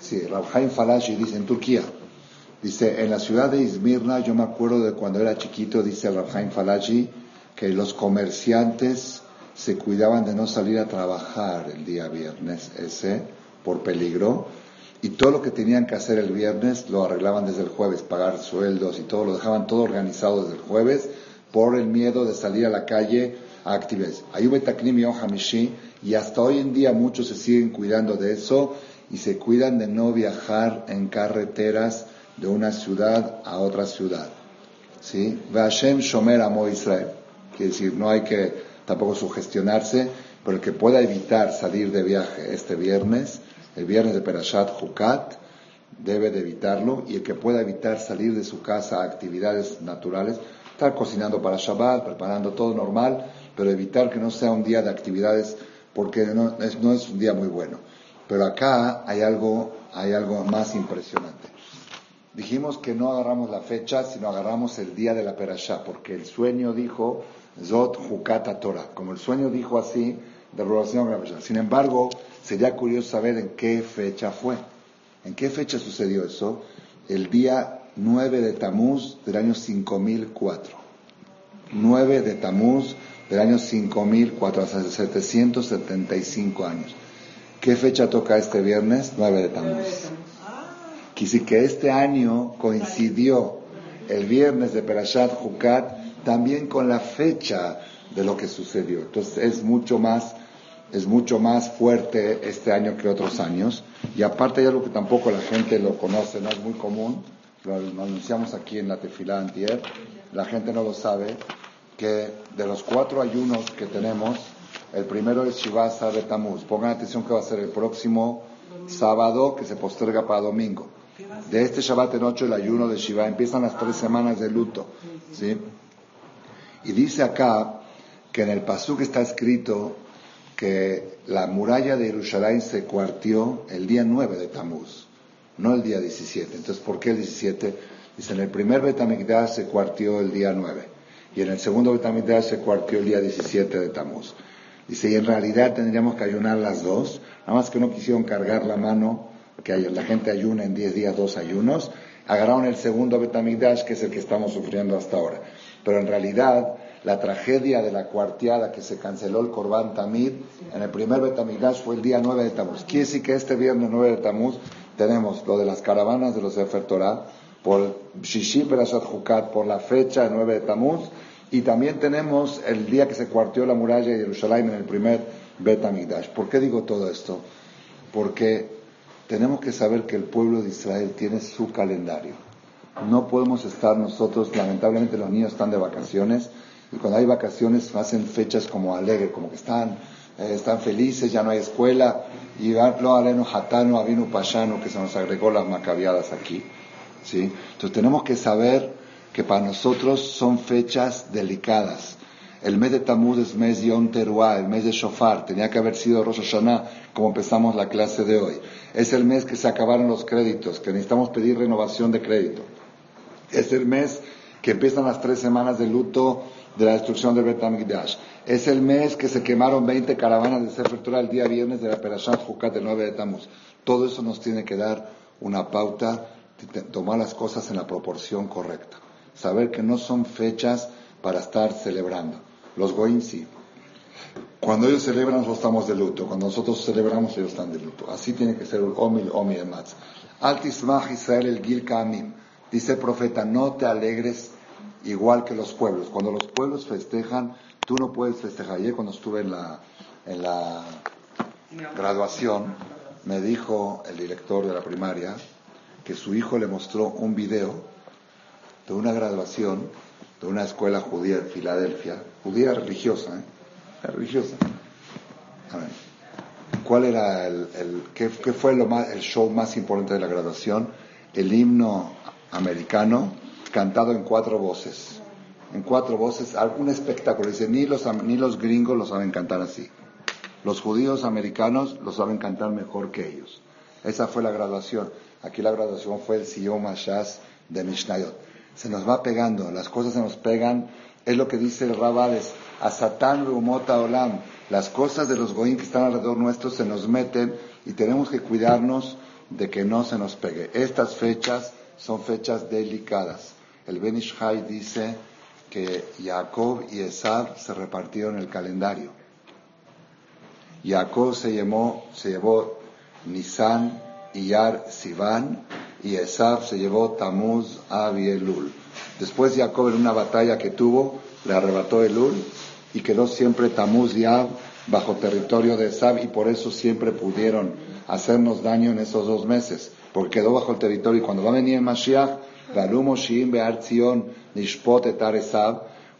Sí, Rabhaim Falashi dice en Turquía. Dice, en la ciudad de Izmirna, yo me acuerdo de cuando era chiquito, dice Rabhaim Falashi, que los comerciantes se cuidaban de no salir a trabajar el día viernes ese por peligro y todo lo que tenían que hacer el viernes lo arreglaban desde el jueves, pagar sueldos y todo, lo dejaban todo organizado desde el jueves por el miedo de salir a la calle a actividades. y hasta hoy en día muchos se siguen cuidando de eso y se cuidan de no viajar en carreteras de una ciudad a otra ciudad. ¿Sí? Vashem Shomer Amo Israel. Quiere decir, no hay que tampoco sugestionarse, pero el que pueda evitar salir de viaje este viernes, el viernes de Perashat Hukat, debe de evitarlo, y el que pueda evitar salir de su casa a actividades naturales, estar cocinando para Shabbat, preparando todo normal, pero evitar que no sea un día de actividades porque no es, un día muy bueno. Pero acá hay algo, hay algo más impresionante. Dijimos que no agarramos la fecha, sino agarramos el día de la Perashá, porque el sueño dijo Zot Hukata Torah, como el sueño dijo así, de la Sin embargo, sería curioso saber en qué fecha fue. ¿En qué fecha sucedió eso? El día 9 de Tamuz del año 5004. 9 de Tamuz del año 5004, hace 775 años. ¿Qué fecha toca este viernes? 9 de Tamuz. Quisi que este año coincidió el viernes de Perashat Hukat también con la fecha de lo que sucedió. Entonces es mucho más, es mucho más fuerte este año que otros años. Y aparte hay algo que tampoco la gente lo conoce, no es muy común, lo, anunciamos aquí en la tefilá antier, la gente no lo sabe, que de los cuatro ayunos que tenemos, el primero es Shiva de Tamuz. Pongan atención que va a ser el próximo sábado que se posterga para domingo de este Shabbat en ocho el ayuno de Shiva, empiezan las tres semanas de luto, ¿sí? Y dice acá que en el Pasuk está escrito que la muralla de Jerusalén se cuartió el día 9 de Tamuz, no el día 17. Entonces, ¿por qué el 17? Dice, en el primer Betamigdash se cuartió el día 9 y en el segundo Betamigdash se cuartió el día 17 de Tamuz. Dice, y en realidad tendríamos que ayunar las dos, nada más que no quisieron cargar la mano que la gente ayuna en 10 días dos ayunos, agarraron el segundo Betamigdash, que es el que estamos sufriendo hasta ahora. Pero en realidad, la tragedia de la cuarteada que se canceló el Corban Tamid en el primer Betamigdash fue el día 9 de Tamuz. Quiere decir que este viernes 9 de Tamuz tenemos lo de las caravanas de los Sefer Torah, por Shishi Berashat Hukat, por la fecha 9 de Tamuz, y también tenemos el día que se cuarteó la muralla de Jerusalén en el primer Betamigdash. ¿Por qué digo todo esto? Porque tenemos que saber que el pueblo de Israel tiene su calendario. No podemos estar nosotros, lamentablemente los niños están de vacaciones y cuando hay vacaciones hacen fechas como alegre, como que están, eh, están felices, ya no hay escuela y lo aleno hatano avinu pashano que se nos agregó las macabiadas aquí. ¿sí? Entonces tenemos que saber que para nosotros son fechas delicadas. El mes de Tamuz es mes Yom Teruah, el mes de Shofar, tenía que haber sido Rosh Hashanah, como empezamos la clase de hoy. Es el mes que se acabaron los créditos, que necesitamos pedir renovación de crédito. Es el mes que empiezan las tres semanas de luto de la destrucción del Betamigdash. Es el mes que se quemaron 20 caravanas de Sefer Torah el día viernes de la Perashat Jucat del 9 de Tamuz. Todo eso nos tiene que dar una pauta, tomar las cosas en la proporción correcta. Saber que no son fechas para estar celebrando. Los Goim sí. Cuando ellos celebran, nosotros estamos de luto. Cuando nosotros celebramos, ellos están de luto. Así tiene que ser el Omil, Omi Ematz. Altismach Israel el Gil Kamim. Dice el profeta, no te alegres igual que los pueblos. Cuando los pueblos festejan, tú no puedes festejar. Ayer cuando estuve en la, en la graduación, me dijo el director de la primaria que su hijo le mostró un video de una graduación de una escuela judía en Filadelfia, judía religiosa, ¿eh? religiosa. ¿Cuál era el, qué, fue lo más, el show más importante de la graduación? El himno americano cantado en cuatro voces. En cuatro voces, algún espectáculo. Dice, ni los, ni los gringos lo saben cantar así. Los judíos americanos lo saben cantar mejor que ellos. Esa fue la graduación. Aquí la graduación fue el Siyom Hashaz de Mishnayot. Se nos va pegando, las cosas se nos pegan. Es lo que dice el Rabades a Satán Rumota Olam. Las cosas de los goyim que están alrededor nuestro se nos meten y tenemos que cuidarnos de que no se nos pegue. Estas fechas son fechas delicadas. El Benishai dice que Jacob y Esab se repartieron el calendario. Jacob se llevó, se llevó Nisan, Iyar, Sivan, y Esav se llevó Tamuz, y Elul. Después Jacob en una batalla que tuvo, le arrebató Elul y quedó siempre Tamuz y Ab bajo territorio de Esav y por eso siempre pudieron hacernos daño en esos dos meses, porque quedó bajo el territorio y cuando va a venir Mashiach,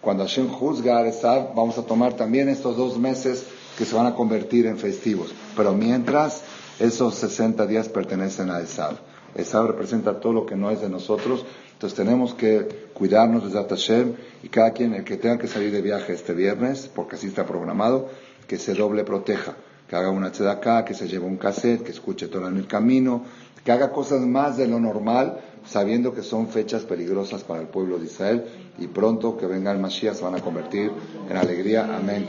cuando Hashem juzga a Esav, vamos a tomar también estos dos meses que se van a convertir en festivos. Pero mientras, esos 60 días pertenecen a Esav. Esav representa todo lo que no es de nosotros. Entonces tenemos que cuidarnos de Hashem y cada quien, el que tenga que salir de viaje este viernes, porque así está programado, que se doble proteja, que haga una tzedaká, que se lleve un cassette, que escuche todo en el camino, que haga cosas más de lo normal, sabiendo que son fechas peligrosas para el pueblo de Israel y pronto que venga el Mashiach se van a convertir en alegría. Amén.